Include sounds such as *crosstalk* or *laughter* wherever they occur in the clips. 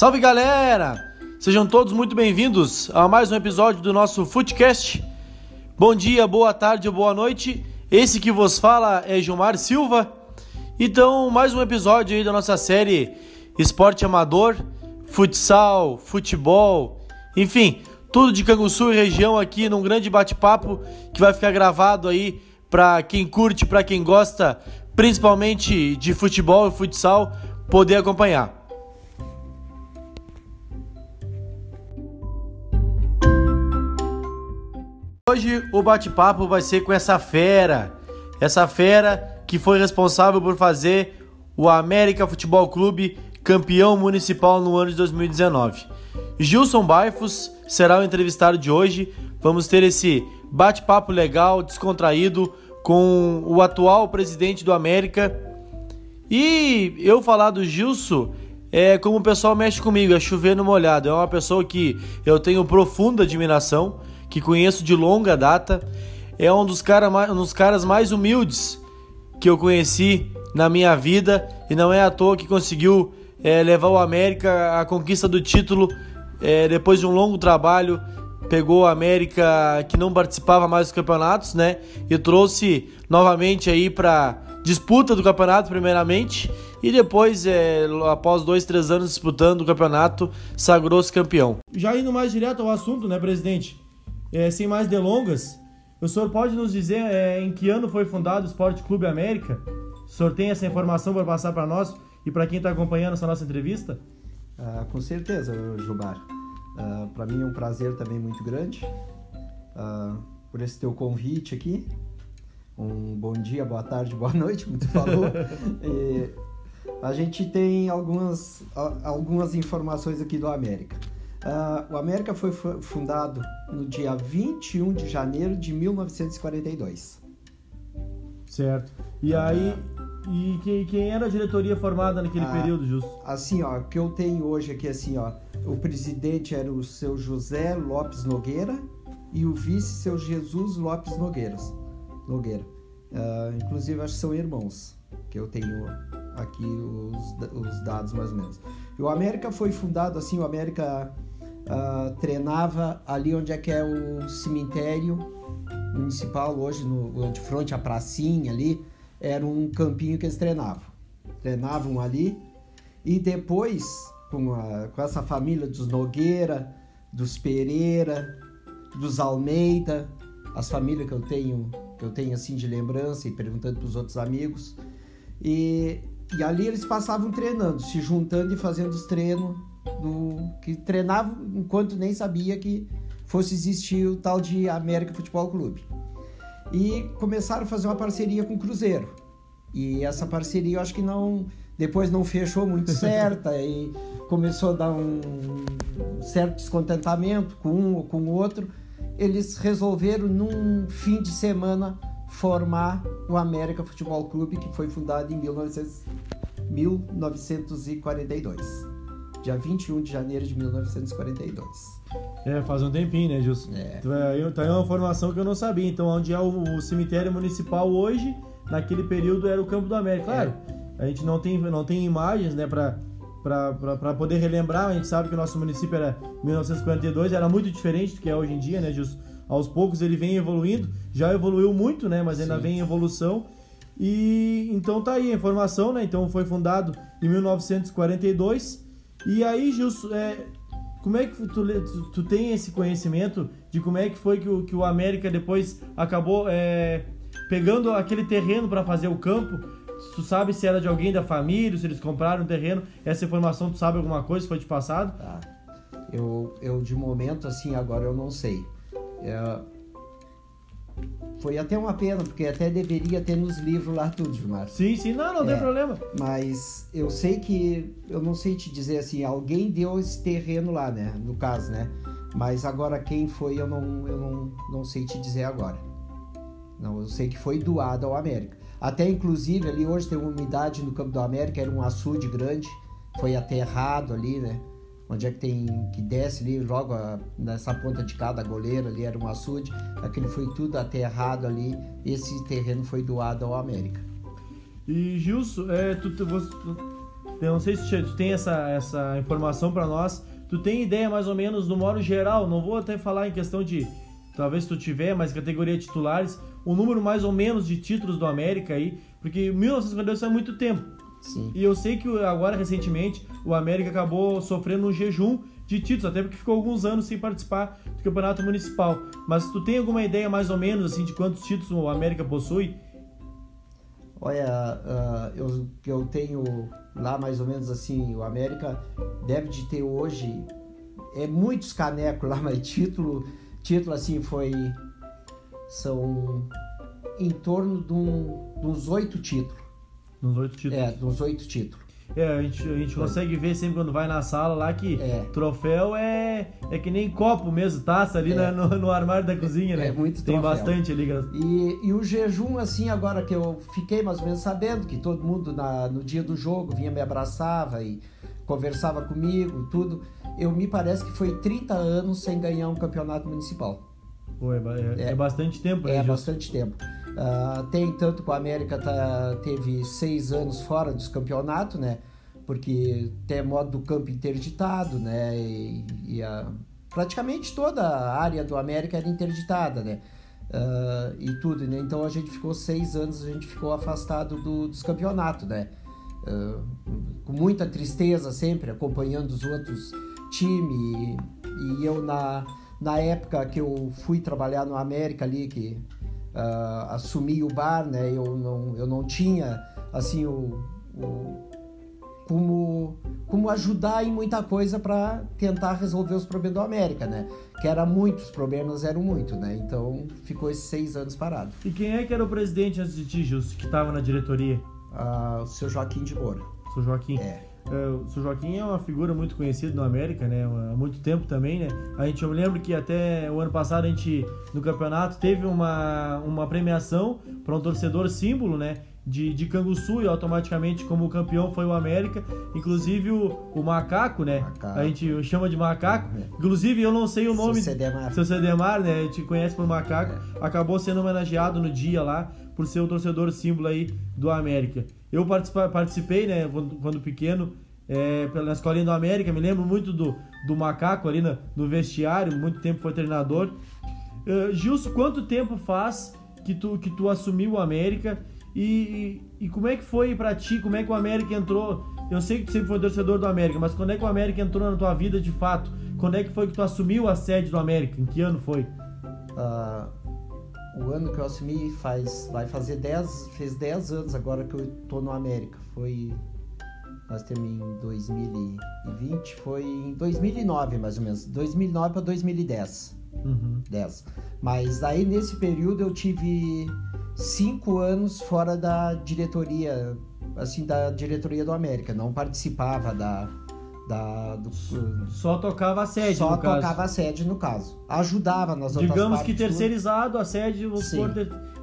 Salve galera! Sejam todos muito bem-vindos a mais um episódio do nosso Footcast. Bom dia, boa tarde boa noite. Esse que vos fala é Gilmar Silva. Então, mais um episódio aí da nossa série Esporte Amador, Futsal, Futebol, enfim, tudo de Canguçu e região aqui num grande bate-papo que vai ficar gravado aí para quem curte, para quem gosta, principalmente de futebol e futsal, poder acompanhar. Hoje o bate-papo vai ser com essa fera, essa fera que foi responsável por fazer o América Futebol Clube campeão municipal no ano de 2019. Gilson Baifos será o entrevistado de hoje. Vamos ter esse bate-papo legal, descontraído com o atual presidente do América. E eu falar do Gilson é como o pessoal mexe comigo, é chover no molhado. É uma pessoa que eu tenho profunda admiração, que conheço de longa data. É um dos, cara, um dos caras mais humildes que eu conheci na minha vida e não é à toa que conseguiu é, levar o América à conquista do título é, depois de um longo trabalho. Pegou o América que não participava mais dos campeonatos, né? E trouxe novamente aí para disputa do campeonato, primeiramente, e depois, é, após dois, três anos disputando o campeonato, sagrou-se campeão. Já indo mais direto ao assunto, né, presidente? É, sem mais delongas, o senhor pode nos dizer é, em que ano foi fundado o Esporte Clube América? O senhor tem essa informação para passar para nós? e para quem está acompanhando essa nossa entrevista? Ah, com certeza, Gilmar. Ah, para mim é um prazer também muito grande ah, por esse teu convite aqui. Um bom dia, boa tarde, *laughs* boa noite, como tu falou. e a gente tem algumas, algumas informações aqui do América. Uh, o América foi fundado no dia 21 de janeiro de 1942. Certo. E aí, e quem, quem era a diretoria formada naquele ah, período, Justo? Assim, ó, que eu tenho hoje aqui, assim, ó, o presidente era o seu José Lopes Nogueira e o vice seu Jesus Lopes Nogueiras, Nogueira. Inclusive, acho que são irmãos, que eu tenho aqui os, os dados mais ou menos. E o América foi fundado assim, o América uh, treinava ali onde é que é o cemitério municipal hoje, no, de frente à pracinha ali, era um campinho que eles treinavam. Treinavam ali e depois, com, a, com essa família dos Nogueira, dos Pereira, dos Almeida, as famílias que eu tenho, que eu tenho assim de lembrança e perguntando para os outros amigos. E, e ali eles passavam treinando, se juntando e fazendo os treinos do que treinavam enquanto nem sabia que fosse existir o tal de América Futebol Clube e começaram a fazer uma parceria com o Cruzeiro. E essa parceria eu acho que não depois não fechou muito *laughs* certa e começou a dar um certo descontentamento com um ou com o outro. Eles resolveram num fim de semana formar o América Futebol Clube, que foi fundado em 1900, 1942 dia 21 de janeiro de 1942. É, faz um tempinho, né, Gilson? É. Então é, é uma informação que eu não sabia. Então, onde é o, o cemitério municipal hoje, naquele período era o Campo do América. Claro, é. a gente não tem, não tem imagens, né, para para poder relembrar, a gente sabe que o nosso município era 1942, era muito diferente do que é hoje em dia, né, Gilson? Aos poucos ele vem evoluindo, já evoluiu muito, né, mas ainda Sim. vem em evolução. E então tá aí a informação, né? Então foi fundado em 1942 e aí, Gilson, é, como é que tu, tu, tu, tem esse conhecimento de como é que foi que o, que o América depois acabou é, pegando aquele terreno para fazer o campo? Tu sabe se era de alguém da família, se eles compraram o terreno? Essa informação tu sabe alguma coisa? Foi de passado? Tá. Eu, eu de momento, assim, agora eu não sei. É, foi até uma pena, porque até deveria ter nos livros lá tudo, Gilmar. Sim, sim, não, não é, tem problema. Mas eu sei que, eu não sei te dizer assim, alguém deu esse terreno lá, né? No caso, né? Mas agora quem foi, eu não, eu não, não sei te dizer agora. Não, eu sei que foi doado ao América. Até inclusive ali hoje tem uma umidade no campo do América, era um açude grande, foi aterrado ali, né? Onde é que tem que desce ali logo a, nessa ponta de cada goleiro ali era um açude, aquele foi tudo aterrado ali, esse terreno foi doado ao América. E Gilson, é, tu, tu, Eu não sei se tu tem essa, essa informação para nós. Tu tem ideia mais ou menos no modo geral? Não vou até falar em questão de talvez tu tiver, mas categoria titulares, o número mais ou menos de títulos do América aí, porque 1952 é muito tempo. Sim. E eu sei que agora recentemente o América acabou sofrendo um jejum de títulos, até porque ficou alguns anos sem participar do campeonato municipal. Mas tu tem alguma ideia mais ou menos assim de quantos títulos o América possui? Olha, uh, eu, eu tenho lá mais ou menos assim, o América deve de ter hoje é muitos canecos lá, *laughs* mas título, título assim foi são em torno de, um, de uns oito títulos. Nos oito títulos. É, dos oito títulos. É, a gente, a gente consegue ver sempre quando vai na sala lá que É. troféu é, é que nem copo mesmo, taça ali É. né, no, no armário da cozinha, né? É muito Tem troféu. bastante ali. E, e o jejum, assim, agora que eu fiquei mais ou menos sabendo que todo mundo na, no dia do jogo vinha me abraçava e conversava comigo, tudo. Eu me parece que foi 30 anos sem ganhar um campeonato municipal. Pô, é, é- É. é bastante tempo, né, É bastante tempo. Ah, tem tanto que o América tá, teve seis anos fora dos campeonatos, né? Porque tem modo do campo interditado, né? E, e a- praticamente toda a área do América era interditada, né? Ah, e tudo, né? Então a gente ficou seis anos, a gente ficou afastado do- dos campeonatos, né? Ah, com muita tristeza sempre, acompanhando os outros times. E, e eu, na, na época que eu fui trabalhar no América ali, que ah, assumi o bar, né? Eu não, eu não tinha, assim, o, o- como, como ajudar em muita coisa para tentar resolver os problemas do América, né? Que era muitos, os problemas eram muito, né? Então ficou esses seis anos parado. E quem é que era o presidente antes de ti, Gilson, que estava na diretoria? Ah, o seu Joaquim de Moura. O seu Joaquim. É. É, o seu Joaquim é uma figura muito conhecida no América, né? Há muito tempo também, né? A gente, eu me lembro que até o ano passado a gente, no campeonato, teve uma, uma premiação para um torcedor símbolo, né? De, de Canguçu e automaticamente como campeão foi o América. Inclusive o, o Macaco, né? Macaco. A gente chama de Macaco. Inclusive eu não sei o nome... Seu Cedemar. Seu Cedemar, né? A gente conhece por Macaco. Acabou sendo homenageado no dia lá por ser o torcedor símbolo aí do América. Eu participei, né, quando, pequeno, é, pela escolinha do América. Me lembro muito do, do Macaco ali no vestiário. Muito tempo foi treinador. Uh, Gilson, quanto tempo faz que tu, que tu assumiu o América? E, e, e como é que foi pra ti? Como é que o América entrou? Eu sei que tu sempre foi torcedor do América, mas quando é que o América entrou na tua vida de fato? Quando é que foi que tu assumiu a sede do América? Em que ano foi? Ah, o ano que eu assumi faz, vai fazer 10, fez 10 anos agora que eu tô no América. Foi, nós temos em 2020, foi em 2009 mais ou menos, 2009 para 2010. Uhum. 10. Mas aí nesse período eu tive cinco anos fora da diretoria, assim, da diretoria do América. Não participava da. Da do, Só tocava a sede, só no caso. tocava a sede no caso. Ajudava nas outras Digamos que terceirizado, a sede vamos supor,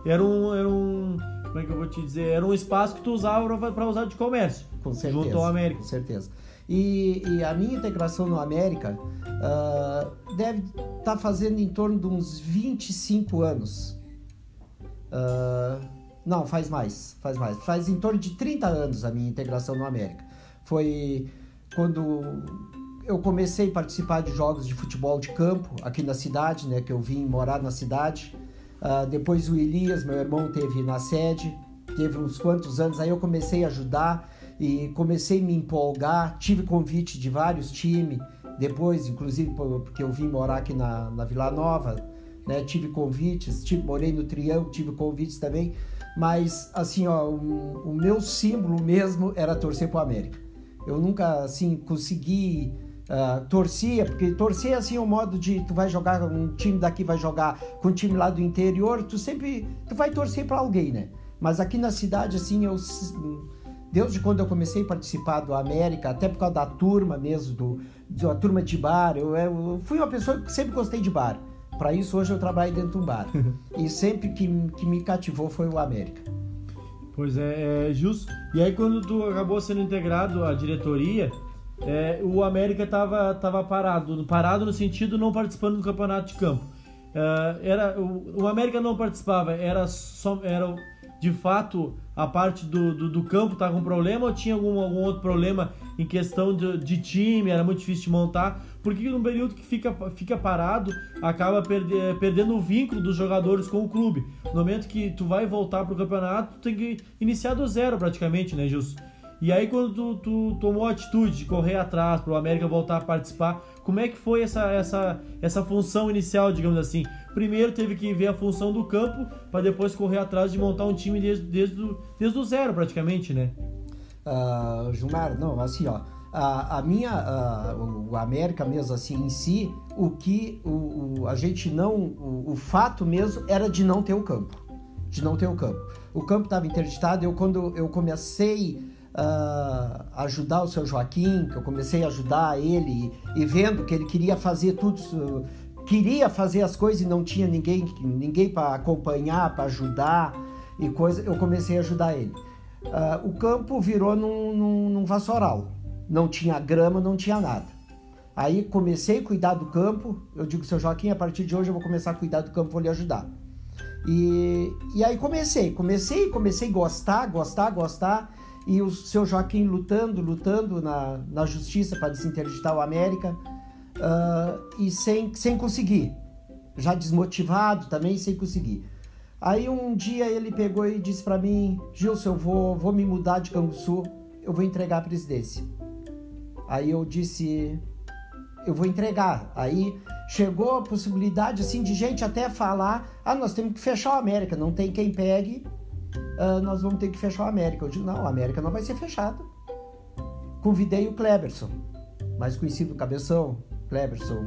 era um, era um. Como é que eu vou te dizer? Era um espaço que tu usava pra usar de comércio. Com certeza. Junto ao América. Com certeza. E, e a minha integração no América ah, deve estar fazendo em torno de uns 25 anos. Ah, não, faz mais, faz mais. Faz em torno de 30 anos a minha integração no América. Foi quando eu comecei a participar de jogos de futebol de campo aqui na cidade, né? Que eu vim morar na cidade. Ah, depois o Elias, meu irmão, teve na sede, teve uns quantos anos. Aí eu comecei a ajudar e comecei a me empolgar. Tive convite de vários times. Depois, inclusive, por- porque eu vim morar aqui na, na Vila Nova, né? Tive convites, tive, morei no Triângulo, tive convites também. Mas, assim, ó, o, o meu símbolo mesmo era torcer pro América. Eu nunca, assim, consegui ah, torcia, porque torcer assim é o modo de tu vai jogar um time daqui vai jogar com um time lá do interior, tu sempre tu vai torcer para alguém, né? Mas aqui na cidade assim eu desde quando eu comecei a participar do América, até por causa da turma mesmo do da turma de bar, eu, eu fui uma pessoa que sempre gostei de bar. Para isso hoje eu trabalho dentro de um bar. *laughs* e sempre que, que me cativou foi o América. Pois é, é justo. E aí quando tu acabou sendo integrado à diretoria, é, o América tava, tava parado. Parado no sentido não participando do campeonato de campo. É, era, o, o América não participava, era só. Era, de fato a parte do, do, do campo tá com problema ou tinha algum, algum outro problema em questão de, de time, era muito difícil de montar? Porque num período que fica, fica parado, acaba perde, perdendo o vínculo dos jogadores com o clube. No momento que tu vai voltar pro campeonato, tu tem que iniciar do zero praticamente, né, Gilson? E aí quando tu, tu tomou a atitude de correr atrás para o América voltar a participar, como é que foi essa, essa, essa função inicial, digamos assim? Primeiro teve que ver a função do campo para depois correr atrás de montar um time desde, desde, o, desde o zero praticamente, né? Uh, Gilmar, não, assim, ó, a, a minha, uh, o América mesmo assim em si, o que o, o a gente não, o, o, fato mesmo era de não ter o campo, de não ter o campo. O campo estava interditado. Eu quando eu comecei uh, ajudar o seu Joaquim, que eu comecei a ajudar ele e, vendo que ele queria fazer tudo, queria fazer as coisas e não tinha ninguém, ninguém para acompanhar, para ajudar e coisa, eu comecei a ajudar ele. Uh, o campo virou num, num, num vassoural, não tinha grama, não tinha nada. Aí comecei a cuidar do campo. Eu digo, seu Joaquim, a partir de hoje eu vou começar a cuidar do campo, vou lhe ajudar. E, e aí comecei, comecei, comecei a gostar, gostar, gostar e o seu Joaquim lutando, lutando na, na justiça para desinterditar o América uh, e sem, sem conseguir, já desmotivado também, sem conseguir. Aí um dia ele pegou e disse para mim, Gilson, eu vou, vou me mudar de Canguçu, eu vou entregar a presidência. Aí eu disse, eu vou entregar. Aí chegou a possibilidade assim de gente até falar, ah, nós temos que fechar o América, não tem quem pegue uh, nós vamos ter que fechar o América. Eu digo, não, o América não vai ser fechado. Convidei o Kleberson, mais conhecido Cabeção, Kleberson.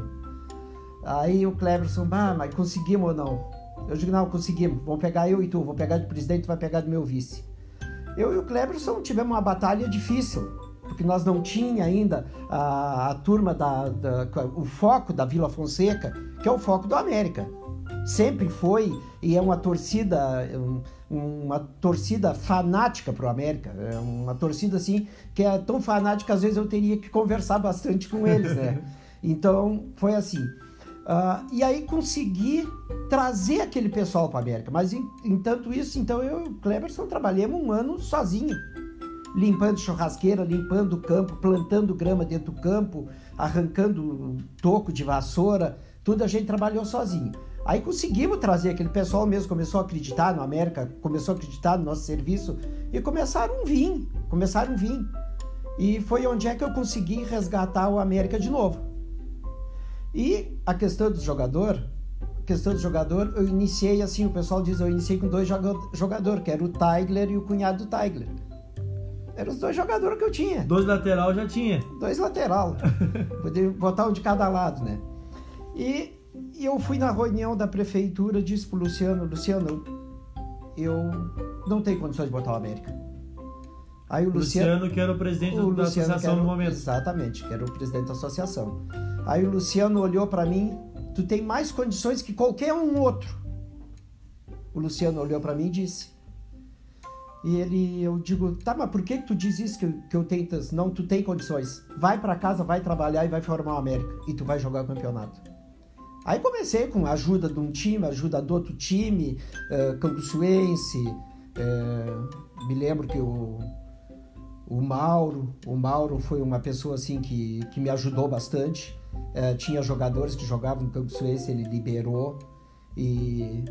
Aí o Kleberson, ah, mas conseguimos ou não? Eu digo, não, conseguimos. Vamos pegar eu e tu, vou pegar de presidente, tu vai pegar do meu vice. Eu e o Kleberson tivemos uma batalha difícil, porque nós não tinha ainda a, a turma da, da, o foco da Vila Fonseca, que é o foco do América. Sempre foi e é uma torcida, uma torcida fanática para o América. É uma torcida assim que é tão fanática às vezes eu teria que conversar bastante com eles, né? *laughs* Então foi assim. Uh, e aí consegui trazer aquele pessoal para a América. Mas em, entanto isso, então eu e o Cleberson trabalhamos um ano sozinho. Limpando churrasqueira, limpando o campo, plantando grama dentro do campo, arrancando toco de vassoura, tudo a gente trabalhou sozinho. Aí conseguimos trazer aquele pessoal mesmo, começou a acreditar no América, começou a acreditar no nosso serviço e começaram a vir, começaram a vir. E foi onde é que eu consegui resgatar o América de novo. E a questão do jogador, questão do jogador, eu iniciei assim, o pessoal diz, eu iniciei com dois jogadores, que era o Tigler e o cunhado do Tigler. Eram os dois jogadores que eu tinha. Dois lateral já tinha. Dois lateral. *laughs* Podia botar um de cada lado, né? E e eu fui na reunião da prefeitura, disse pro Luciano, Luciano, eu não tenho condições de botar o América. Aí o Luciano, Luciano que era o presidente o da Luciano associação era, no momento. Exatamente, que era o presidente da associação. Aí o Luciano olhou para mim, tu tem mais condições que qualquer um outro. O Luciano olhou para mim e disse. E ele, eu digo, tá, mas por que tu diz isso que, que eu tenho? Não, tu tem condições. Vai para casa, vai trabalhar e vai formar o América. E tu vai jogar o campeonato. Aí comecei com a ajuda de um time, ajuda do outro time, uh, Campuçuense, uh, me lembro que o, o Mauro, o Mauro foi uma pessoa assim que, que me ajudou bastante. Uh, tinha jogadores que jogavam no Campuçuense, ele liberou e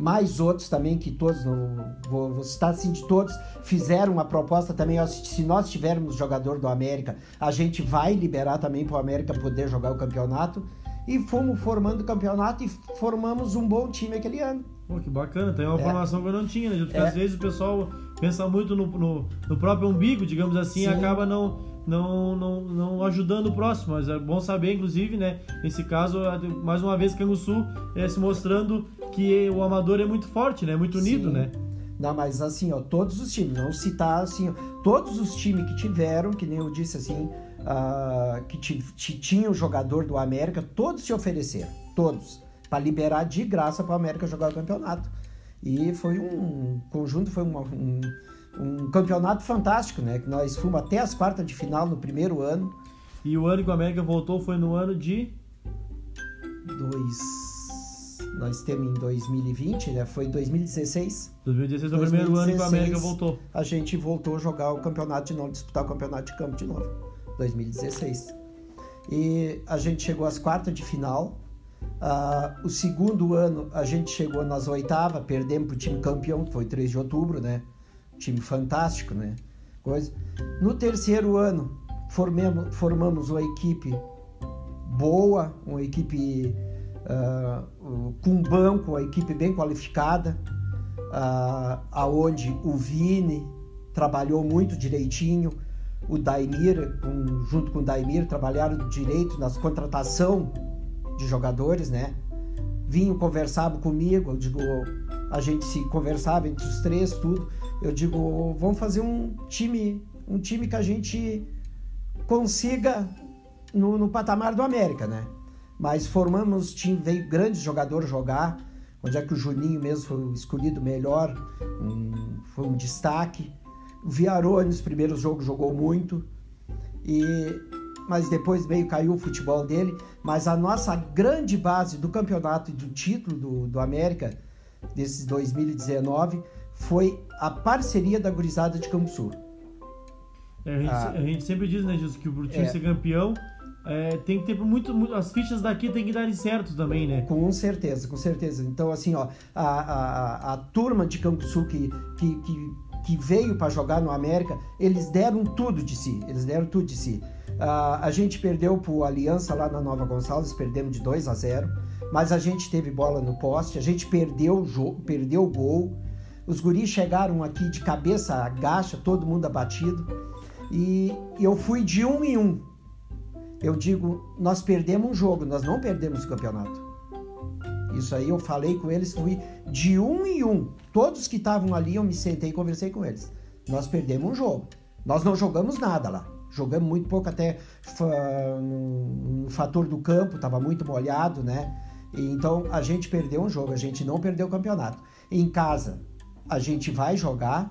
mais outros também que todos não vou, vou citar assim de todos fizeram uma proposta também ó, se nós tivermos jogador do América a gente vai liberar também para o América poder jogar o campeonato e fomos formando campeonato e formamos um bom time aquele ano. Pô, que bacana, tem uma é. formação que eu não tinha, né? Porque é. às vezes o pessoal pensa muito no, no, no próprio umbigo, digamos assim, e acaba não, não, não, não ajudando o próximo. Mas é bom saber, inclusive, né? Nesse caso, mais uma vez, Canguçu é, se mostrando que o amador é muito forte, né? Muito unido, Sim. né? Não, mas assim, ó, todos os times, não citar assim, ó, todos os times que tiveram, que nem eu disse assim, uh, que tinha o jogador do América, todos se ofereceram, todos, para liberar de graça para o América jogar o campeonato. E foi um conjunto, foi uma, um, um campeonato fantástico, né? Que nós fomos até as quartas de final no primeiro ano. E o ano que o América voltou foi no ano de. Dois. nós temos em 2020, né? Foi em 2016. 2016 foi o primeiro ano que a América voltou. A gente voltou a jogar o campeonato de novo, disputar o campeonato de campo de novo. 2016. E a gente chegou às quartas de final. Uh, o segundo ano a gente chegou nas oitavas, perdemos para o time campeão, que foi 3 de outubro, né? Time fantástico, né? Coisa. No terceiro ano, formemos, formamos uma equipe boa, uma equipe uh, com banco, uma equipe bem qualificada, uh, aonde o Vini trabalhou muito direitinho, o Daimir, um, junto com o Daimir, trabalharam direito nas contratação de jogadores, né? Vinham, conversavam comigo, eu digo, a gente se conversava entre os três, tudo. Eu digo, vamos fazer um time, um time que a gente consiga no, no patamar do América, né? Mas formamos time, veio grandes jogadores jogar, onde é que o Juninho mesmo foi escolhido melhor, um, foi um destaque. O Viarone nos primeiros jogos jogou muito, e mas depois meio caiu o futebol dele. Mas a nossa grande base do campeonato e do título do, do América, desses 2019, foi a parceria da gurizada de Campo Sul. É, a, gente, ah, a, gente, sempre diz, né, Jesus, que o time é, ser campeão é, tem que ter muito, muito, As fichas daqui tem que dar certo também, né? Com certeza, com certeza. Então, assim, ó, a, a, a turma de Campo Sul que, que, que, que veio para jogar no América, eles deram tudo de si. Eles deram tudo de si. Uh, a gente perdeu pro Aliança lá na Nova Gonçalves, perdemos de 2 a 0 mas a gente teve bola no poste, a gente perdeu o jogo, perdeu o gol. Os guris chegaram aqui de cabeça agacha, todo mundo abatido. E eu fui de um em um. Eu digo, nós perdemos um jogo, nós não perdemos o campeonato. Isso aí eu falei com eles, fui de um em um. Todos que estavam ali, eu me sentei e conversei com eles. Nós perdemos um jogo. Nós não jogamos nada lá. Jogamos muito pouco, até no fator do campo, estava muito molhado, né? Então a gente perdeu um jogo, a gente não perdeu o campeonato. Em casa, a gente vai jogar,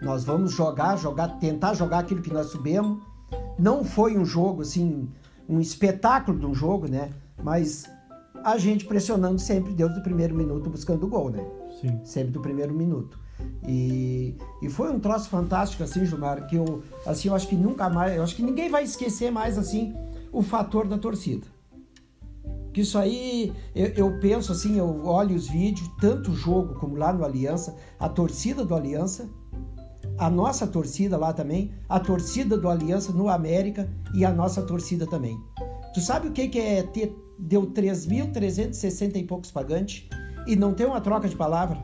nós vamos jogar, jogar, tentar jogar aquilo que nós subimos. Não foi um jogo assim, um espetáculo de um jogo, né? Mas a gente pressionando sempre desde o primeiro minuto buscando o gol, né? Sim. Sempre do primeiro minuto. E, e foi um troço fantástico assim, Gilmar, que eu assim, eu acho que nunca mais, eu acho que ninguém vai esquecer mais assim o fator da torcida. Que isso aí, eu, eu penso assim, eu olho os vídeos, tanto jogo como lá no Aliança, a torcida do Aliança a nossa torcida lá também, a torcida do Aliança no América e a nossa torcida também. Tu sabe o que, que é ter deu 3.360 e poucos pagantes e não ter uma troca de palavra?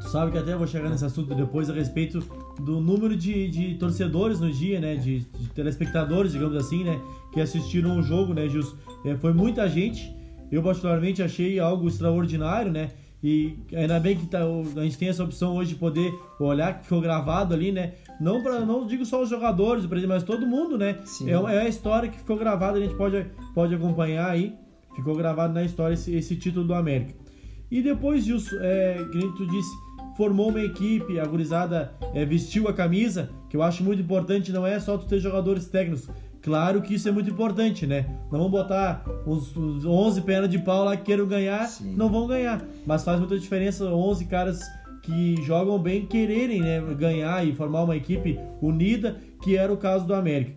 Tu sabe que até eu vou chegar nesse assunto depois a respeito do número de, de torcedores no dia, né? De, de, telespectadores, digamos assim, né? Que assistiram o jogo, né, Gilson? É, foi muita gente. Eu, particularmente, achei algo extraordinário, né? E ainda bem que tá, a gente tem essa opção hoje de poder olhar que ficou gravado ali, né? Não para não digo só os jogadores, mas todo mundo, né? É, é, a história que ficou gravada, a gente pode, pode acompanhar aí. Ficou gravado na história esse, esse título do América. E depois disso, é, que tu disse, formou uma equipe, a gurizada é, vestiu a camisa, que eu acho muito importante, não é só tu ter jogadores técnicos, Claro que isso é muito importante, né? Não vamos botar os, os 11 pernas de pau lá que queiram ganhar, Sim. não vão ganhar. Mas faz muita diferença 11 caras que jogam bem quererem né, ganhar e formar uma equipe unida, que era o caso do América.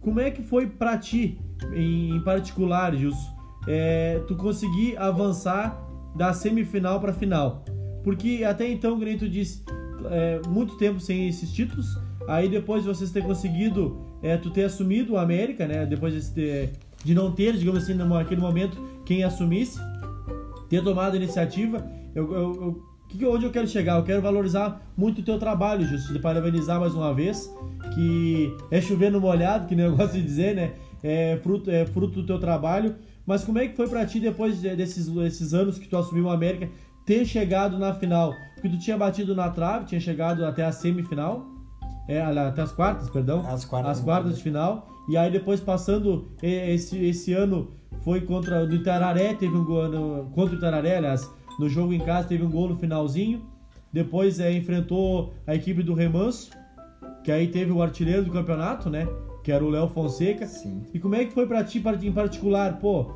Como é que foi para ti, em, em particular, Gilson, é, tu conseguir avançar da semifinal para final? Porque até então, o Grêmio disse, é, muito tempo sem esses títulos, aí depois de vocês ter conseguido é, tu ter assumido o América, né? Depois de, de não ter, digamos assim, naquele momento, quem assumisse, ter tomado a iniciativa. Eu, eu, eu, que, onde eu quero chegar? Eu quero valorizar muito o teu trabalho, Justo, de parabenizar mais uma vez, que é chover no molhado, que gosto de dizer, né? É fruto, é fruto do teu trabalho. Mas como é que foi para ti depois desses, desses anos que tu assumiu o América ter chegado na final? Porque tu tinha batido na trave, tinha chegado até a semifinal, é, até as quartas, perdão. As quartas. As quartas de final. E aí depois passando esse, esse ano foi contra o Itararé, teve um gol no, contra o Itararé, aliás, no jogo em casa teve um gol no finalzinho. Depois é, enfrentou a equipe do Remanso, que aí teve o artilheiro do campeonato, né? Que era o Léo Fonseca. Sim. E como é que foi para ti em particular? Pô,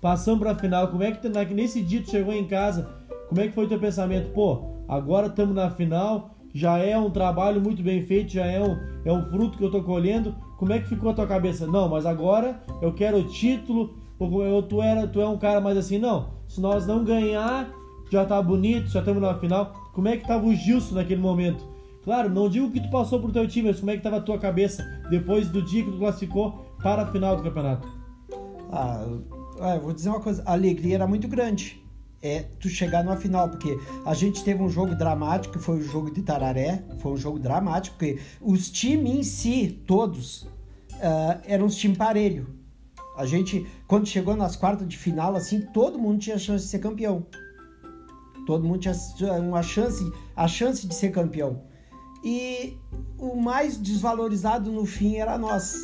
passamos para a final, como é que nesse dia tu chegou em casa, como é que foi teu pensamento? Pô, agora estamos na final, já é um trabalho muito bem feito, já é um, é um fruto que eu estou colhendo. Como é que ficou a tua cabeça? Não, mas agora eu quero o título, ou tu, era, tu é um cara mais assim, não, se nós não ganhar, já tá bonito, já estamos na final. Como é que tava o Gilson naquele momento? Claro, não digo que tu passou pro teu time, mas como é que tava a tua cabeça depois do dia que tu classificou para a final do campeonato? Ah, eu vou dizer uma coisa, a alegria era muito grande. É tu chegar numa final, porque a gente teve um jogo dramático, que foi o jogo de Tararé, foi um jogo dramático, porque os times em si, todos, uh, eram os times parelho. A gente, quando chegou nas quartas de final, assim, todo mundo tinha chance de ser campeão. Todo mundo tinha uma chance, a chance de ser campeão. E o mais desvalorizado no fim era nós.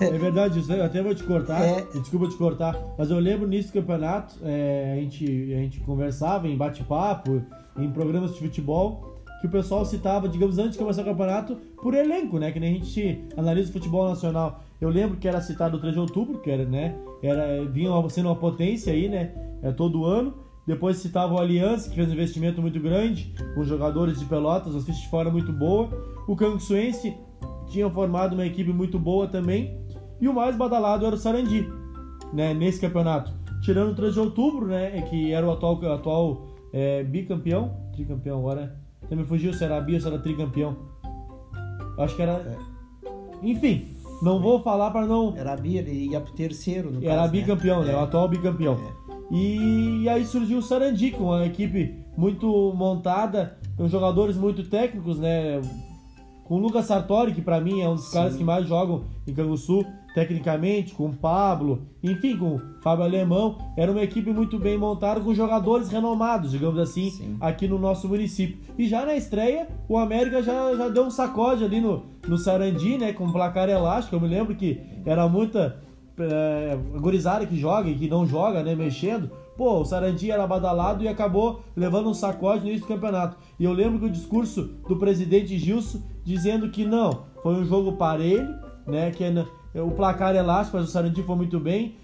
É verdade, eu até vou te cortar, é... desculpa te cortar, mas eu lembro nisso do campeonato, é, a, gente, a gente conversava em bate-papo, em programas de futebol, que o pessoal citava, digamos, antes de começar o campeonato, por elenco, né? Que nem a gente analisa o futebol nacional. Eu lembro que era citado o 3 de outubro, que era, né? Era, vinha sendo uma potência aí, né? É, todo ano. Depois citava o Aliança, que fez um investimento muito grande, com jogadores de pelotas, as fichas de fora muito boa. O Canguçuense tinha formado uma equipe muito boa também. E o mais badalado era o Sarandi, né, nesse campeonato. Tirando o 3 de outubro, né, que era o atual, atual é, bicampeão, tricampeão agora. Também fugiu se era bi ou se era tricampeão. Acho que era. É. Enfim, não vou falar para não. Era bi, ele ia pro terceiro. No era caso, né? bicampeão, né? né? O é. atual bicampeão. É. E, aí surgiu o Sarandi, com uma equipe muito montada, com jogadores muito técnicos, né? Com o Lucas Sartori, que para mim é um dos Sim. caras que mais jogam em Canguçu, tecnicamente, com o Pablo, enfim, com o Fábio Alemão. Era uma equipe muito bem montada, com jogadores renomados, digamos assim, Sim. aqui no nosso município. E já na estreia, o América já, já deu um sacode ali no, no Sarandi, né? Com placar elástico. Eu me lembro que era muita é, gurizada que joga e que não joga, né, mexendo, pô, o Sarandi era badalado e acabou levando um sacode no início do campeonato. E eu lembro que o discurso do presidente Gilson dizendo que não, foi um jogo parelho, né, que é, o placar elástico, mas o Sarandi foi muito bem.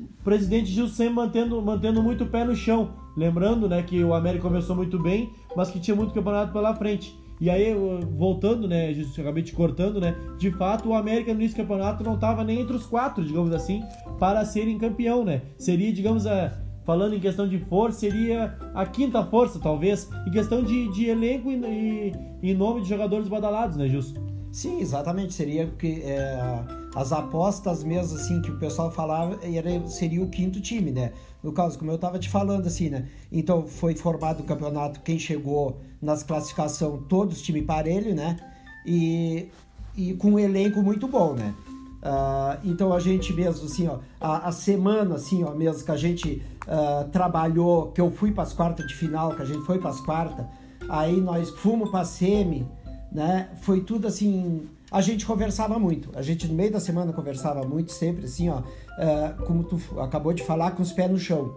O presidente Gilson sempre mantendo, mantendo muito o pé no chão, lembrando, né, que o América começou muito bem, mas que tinha muito campeonato pela frente. E aí, voltando, né, eu acabei te cortando, né, de fato o América no início do campeonato não estava nem entre os quatro, digamos assim, para serem campeão, né. Seria, digamos, a, falando em questão de força, seria a quinta força, talvez, em questão de, de elenco e, e, nome de jogadores badalados, né, Justo? Sim, exatamente, seria porque é, as apostas mesmo, assim, que o pessoal falava, era, seria o quinto time, né, no caso, como eu estava te falando, assim, né? Então foi formado o campeonato, quem chegou nas classificações, todos time parelho, né? E, e com um elenco muito bom, né? Uh, então a gente mesmo, assim, ó, a, a, semana, assim, ó, mesmo que a gente uh, trabalhou, que eu fui para as quartas de final, que a gente foi para as quartas, aí nós fomos para a semi, né? Foi tudo assim a gente conversava muito. A gente no meio da semana conversava muito, sempre assim, ó, uh, como tu acabou de falar, com os pés no chão.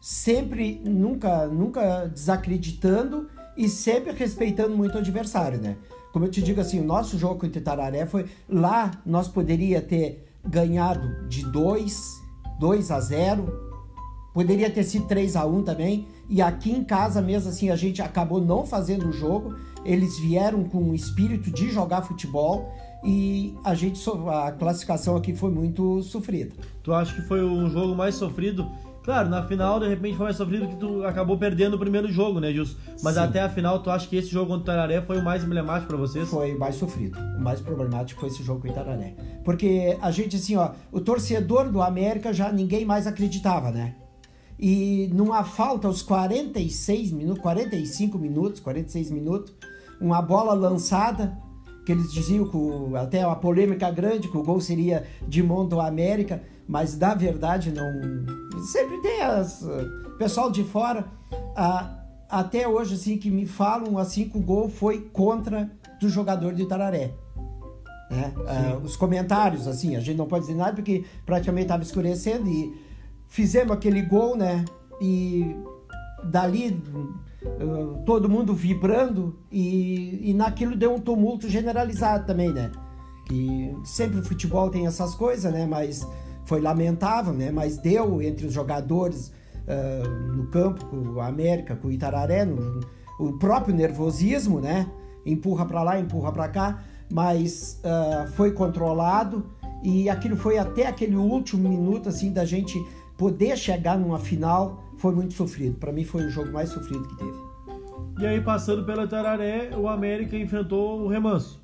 Sempre, nunca, nunca desacreditando e sempre respeitando muito o adversário, né? Como eu te digo assim, o nosso jogo contra o Tararé foi lá nós poderia ter ganhado de 2, 2 a 0, poderia ter sido 3 a 1 também, e aqui em casa mesmo assim a gente acabou não fazendo o jogo eles vieram com o espírito de jogar futebol e a gente a classificação aqui foi muito sofrida. Tu acha que foi o jogo mais sofrido? Claro, na final de repente foi mais sofrido que tu acabou perdendo o primeiro jogo, né, Gilson? Mas Sim. até a final, tu acha que esse jogo contra o Itararé foi o mais emblemático para vocês? Foi o mais sofrido. O mais problemático foi esse jogo com o Itararé. Porque a gente, assim, ó, o torcedor do América já ninguém mais acreditava, né? E numa falta aos 46 minutos, 45 minutos, 46 minutos, uma bola lançada, que eles diziam que até uma polêmica grande, que o gol seria de mão do América, mas na verdade não. Sempre tem as. Pessoal de fora, até hoje, assim, que me falam assim que o gol foi contra do jogador de Itararé. Né? Ah, os comentários, assim, a gente não pode dizer nada porque praticamente estava escurecendo e fizemos aquele gol, né? E dali uh, todo mundo vibrando e, e naquilo deu um tumulto generalizado também, né? E sempre o futebol tem essas coisas, né? Mas foi lamentável, né? Mas deu entre os jogadores uh, no campo, com o América, com o Itararé, no, o próprio nervosismo, né? Empurra para lá, empurra para cá, mas uh, foi controlado e aquilo foi até aquele último minuto assim da gente poder chegar numa final foi muito sofrido. Para mim foi o jogo mais sofrido que teve. E aí passando pela Itararé, o América enfrentou o Remanso.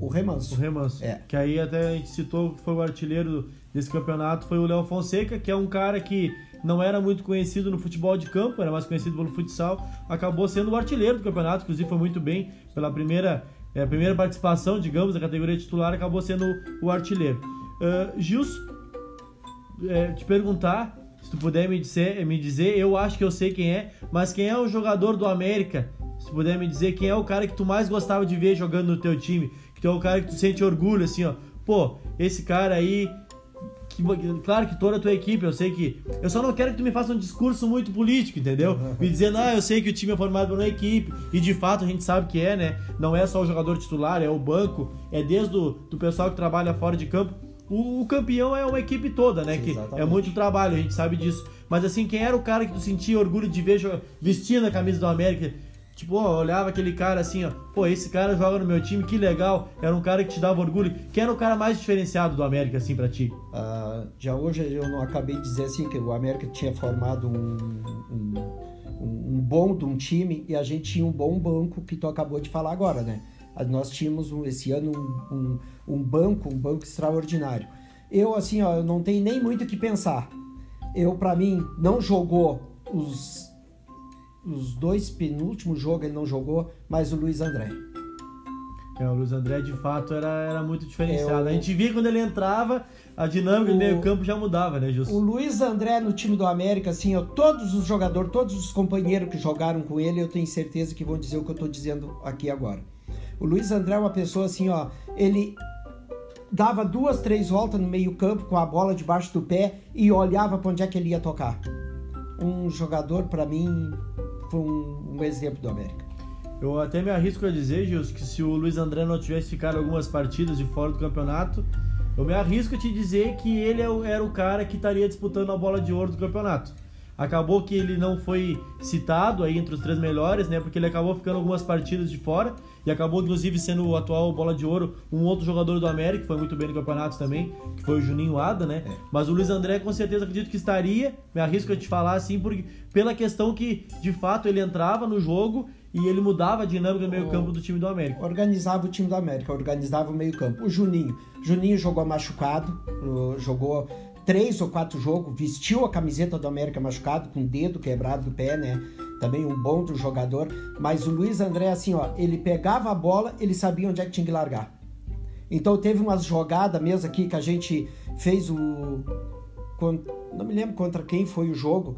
O Remanso. O Remanso. É. Que aí até a gente citou que foi o artilheiro desse campeonato, foi o Léo Fonseca, que é um cara que não era muito conhecido no futebol de campo, era mais conhecido pelo futsal, acabou sendo o artilheiro do campeonato, inclusive foi muito bem pela primeira, é, primeira participação, digamos, da categoria titular, acabou sendo o artilheiro. Uh, Gilson, é, te perguntar, se tu puder me dizer, me dizer, eu acho que eu sei quem é, mas quem é o jogador do América? Se tu puder me dizer quem é o cara que tu mais gostava de ver jogando no teu time, que tu é o cara que tu sente orgulho, assim, ó. Pô, esse cara aí que, claro que toda a tua equipe, eu sei que. Eu só não quero que tu me faça um discurso muito político, entendeu? Me dizendo, ah, eu sei que o time é formado por uma equipe, e de fato a gente sabe que é, né? Não é só o jogador titular, é o banco, é desde o do pessoal que trabalha fora de campo. O, o campeão é uma equipe toda, né? Sim, que é muito trabalho, a gente sabe disso. Mas assim, quem era o cara que tu sentia orgulho de ver vestindo a camisa do América? Tipo, ó, olhava aquele cara assim, ó, pô, esse cara joga no meu time, que legal. Era um cara que te dava orgulho. Quem era o cara mais diferenciado do América, assim, pra ti? Uh, já hoje eu não acabei de dizer assim que o América tinha formado um, um, um bom de um time e a gente tinha um bom banco que tu acabou de falar agora, né? Nós tínhamos esse ano um, um, um banco, um banco extraordinário. Eu, assim, ó, eu não tenho nem muito o que pensar. Eu, para mim, não jogou os os dois penúltimos jogos ele não jogou, mas o Luiz André. É, o Luiz André de fato era, era muito diferenciado. É, o... A gente via quando ele entrava, a dinâmica o... do meio-campo já mudava, né, Justo? O Luiz André no time do América, assim, ó, todos os jogadores, todos os companheiros que jogaram com ele, eu tenho certeza que vão dizer o que eu tô dizendo aqui agora. O Luiz André é uma pessoa assim, ó, ele dava duas, três voltas no meio-campo com a bola debaixo do pé e olhava para onde é que ele ia tocar. Um jogador, para mim, um, um exemplo do América. Eu até me arrisco a dizer, Gils, que se o Luiz André não tivesse ficado algumas partidas de fora do campeonato, eu me arrisco a te dizer que ele é era o cara que estaria disputando a bola de ouro do campeonato. Acabou que ele não foi citado aí entre os três melhores, né? Porque ele acabou ficando algumas partidas de fora e acabou inclusive sendo o atual bola de ouro um outro jogador do América que foi muito bem no campeonato também, que foi o Juninho Ada, né? É. Mas o Luiz André com certeza acredito que estaria, me arrisco a te falar assim, porque pela questão que de fato ele entrava no jogo e ele mudava a dinâmica do meio-campo do time do América. Organizava o time do América, organizava o meio-campo. O Juninho, Juninho jogou machucado, jogou três ou quatro jogos, vestiu a camiseta do América machucado, com o dedo quebrado do pé, né? Também um bom do jogador. Mas o Luiz André, assim, ó, ele pegava a bola, ele sabia onde é que tinha que largar. Então teve umas jogadas mesmo aqui que a gente fez o. Não me lembro contra quem foi o jogo.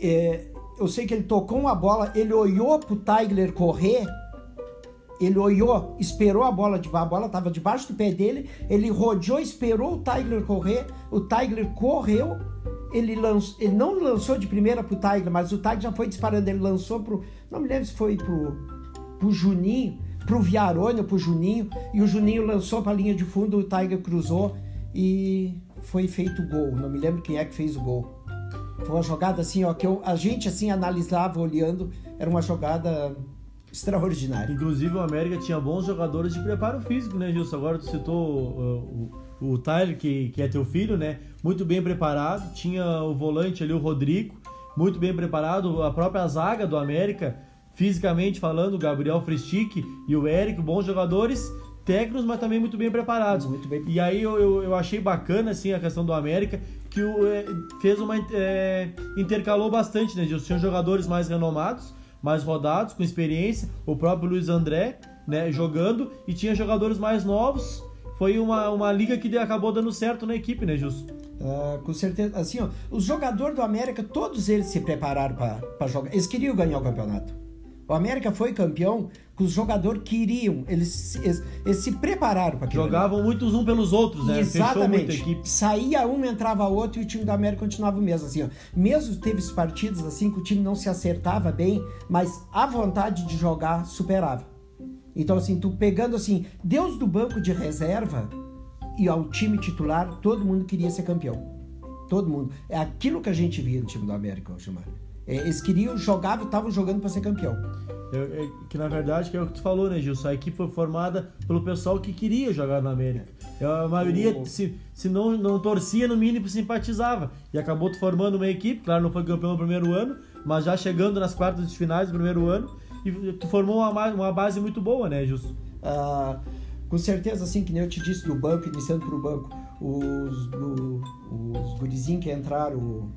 É, eu sei que ele tocou uma bola, ele olhou pro Tigler correr ele olhou, esperou a bola, de, a bola estava debaixo do pé dele, ele rodeou, esperou o Tiger correr, o Tiger correu, ele, ele não lançou de primeira pro Tiger, mas o Tiger já foi disparando, ele lançou pro, não me lembro se foi pro, pro Juninho, pro Viarone ou pro Juninho, e o Juninho lançou para a linha de fundo, o Tiger cruzou e foi feito o gol, não me lembro quem é que fez o gol. Foi uma jogada assim, ó, que eu, a gente assim analisava olhando, era uma jogada extraordinário. Inclusive o América tinha bons jogadores de preparo físico, né, Gilson? Agora tu citou uh, o, o Tyler, que, que é teu filho, né? Muito bem preparado. Tinha o volante ali, o Rodrigo, muito bem preparado. A própria zaga do América, fisicamente falando, o Gabriel Fristic e o Eric, bons jogadores técnicos, mas também muito bem preparados. Muito bem. E aí eu, eu, eu, achei bacana assim a questão do América, que o, é, fez uma. É, intercalou bastante, né? Tinha jogadores mais renomados mais rodados, com experiência, o próprio Luiz André, né, jogando, e tinha jogadores mais novos. Foi uma, uma liga que acabou dando certo na equipe, né, Justo? Uh, com certeza. Assim, ó, os jogadores do América, todos eles se prepararam para jogar. Eles queriam ganhar o campeonato. O América foi campeão que os jogadores queriam, eles, eles, eles se prepararam para aquilo. Jogavam ali. muitos um pelos outros, né? Exatamente. Saía um, entrava outro e o time do América continuava o mesmo. Assim, ó. Mesmo teve partidas assim que o time não se acertava bem, mas a vontade de jogar superava. Então, assim, tu pegando assim, Deus do banco de reserva, e ao time titular, todo mundo queria ser campeão. Todo mundo. É aquilo que a gente via no time do América, Gilmar. É, eles queriam, jogavam, estavam jogando para ser campeão. É, é, que na verdade que é o que tu falou, né, Gilson? A equipe foi formada pelo pessoal que queria jogar no América. É, a maioria, o... se, se não, não torcia, no mínimo simpatizava. E acabou tu formando uma equipe, claro, não foi campeão no primeiro ano, mas já chegando nas quartas de finais do primeiro ano, e tu formou uma, uma base muito boa, né, Gilson? Ah, com certeza, assim, que nem eu te disse do banco, iniciando pro banco, os, o, os gurizinhos que entraram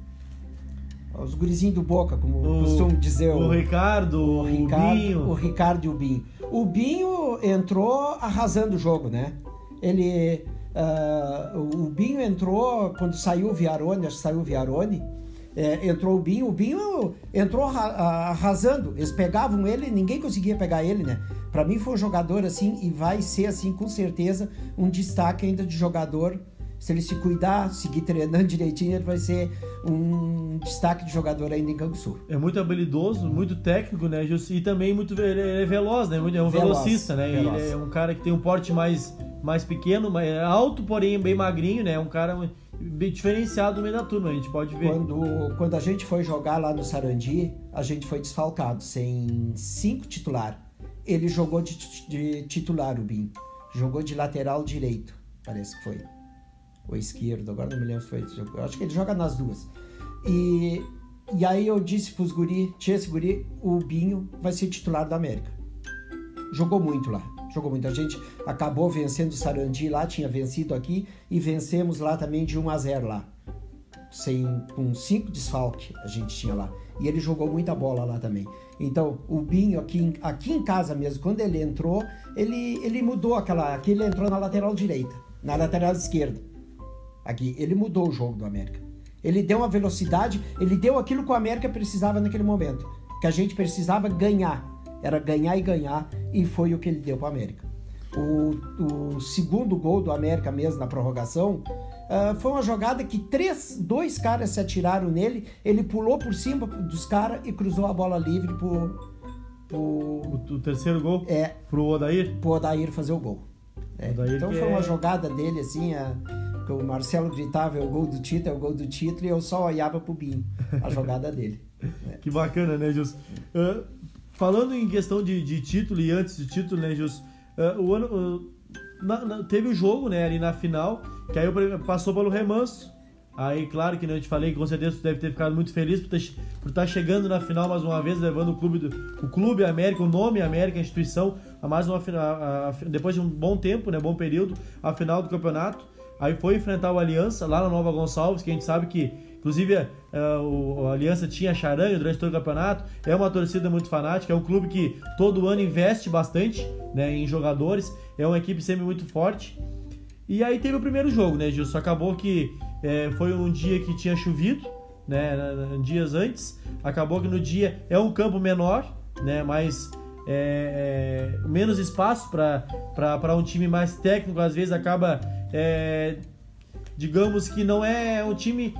os gurizinhos do Boca, como o, costumo dizer. O, o Ricardo, o, Ricardo, o Binho. O Ricardo e o Binho. O Binho entrou arrasando o jogo, né? Ele... Uh, o Binho entrou quando saiu o Viarone, acho que saiu o Viarone, é, entrou o Binho, o Binho entrou arrasando. Eles pegavam ele, ninguém conseguia pegar ele, né? Para mim foi um jogador assim e vai ser assim com certeza um destaque ainda de jogador se ele se cuidar, seguir treinando *laughs* direitinho, ele vai ser um destaque de jogador ainda em Canguçu. É muito habilidoso, muito técnico, né, E também muito é veloz, né? É um veloz, velocista, né? Veloz. Ele é um cara que tem um porte mais, mais pequeno, mas é alto, porém bem magrinho, né? É um cara bem diferenciado no meio da turma, a gente pode ver. Quando, quando a gente foi jogar lá no Sarandi, a gente foi desfalcado, sem cinco titular. Ele jogou de, de titular, o Bim. Jogou de lateral direito, parece que foi ou esquerdo, agora não me lembro se foi. Eu acho que ele joga nas duas. E, e aí eu disse pros guri, tinha esse guri, o Binho vai ser titular da América. Jogou muito lá, jogou muito. A gente acabou vencendo o Sarandi lá, tinha vencido aqui, e vencemos lá também de 1 a 0 lá. Sem, com cinco desfalques a gente tinha lá. E ele jogou muita bola lá também. Então, o Binho aqui, aqui em casa mesmo, quando ele entrou, ele, ele mudou aquela. Aqui ele entrou na lateral direita, na lateral esquerda aqui. Ele mudou o jogo do América. Ele deu uma velocidade, ele deu aquilo que o América precisava naquele momento. Que a gente precisava ganhar. Era ganhar e ganhar, e foi o que ele deu para o América. O, segundo gol do América mesmo na prorrogação uh, foi uma jogada que três, dois caras se atiraram nele, ele pulou por cima dos caras e cruzou a bola livre pro, pro o, o terceiro gol? É. Pro Odair? Pro Odair fazer o gol. É. Então foi uma é... jogada dele assim, a, que o Marcelo gritava é o gol do título, é o gol do título, e eu só olhava pro Binho, a jogada dele. É. *laughs* Que bacana, né, Jus? Uh, falando em questão de, de, título e antes de título, né, Jus? Uh, o ano, uh, na, na, teve o jogo, né, ali na final, que aí passou pelo remanso. Aí, claro que né, eu te falei que com certeza tu deve ter ficado muito feliz por, por estar chegando na final mais uma vez, levando o clube, do, o clube América, o nome América, a instituição, a mais uma final, depois de um bom tempo, né, bom período, a final do campeonato. Aí foi enfrentar o Aliança lá na Nova Gonçalves, que a gente sabe que, inclusive, uh, o, Aliança tinha charanga durante todo o campeonato. É uma torcida muito fanática, é um clube que todo ano investe bastante né, em jogadores. É uma equipe sempre muito forte. E aí teve o primeiro jogo, né, Gilson? Acabou que é, foi um dia que tinha chovido, né, dias antes. Acabou que no dia é um campo menor, né, mas é, é, menos espaço para um time mais técnico, às vezes acaba é, digamos que não é um time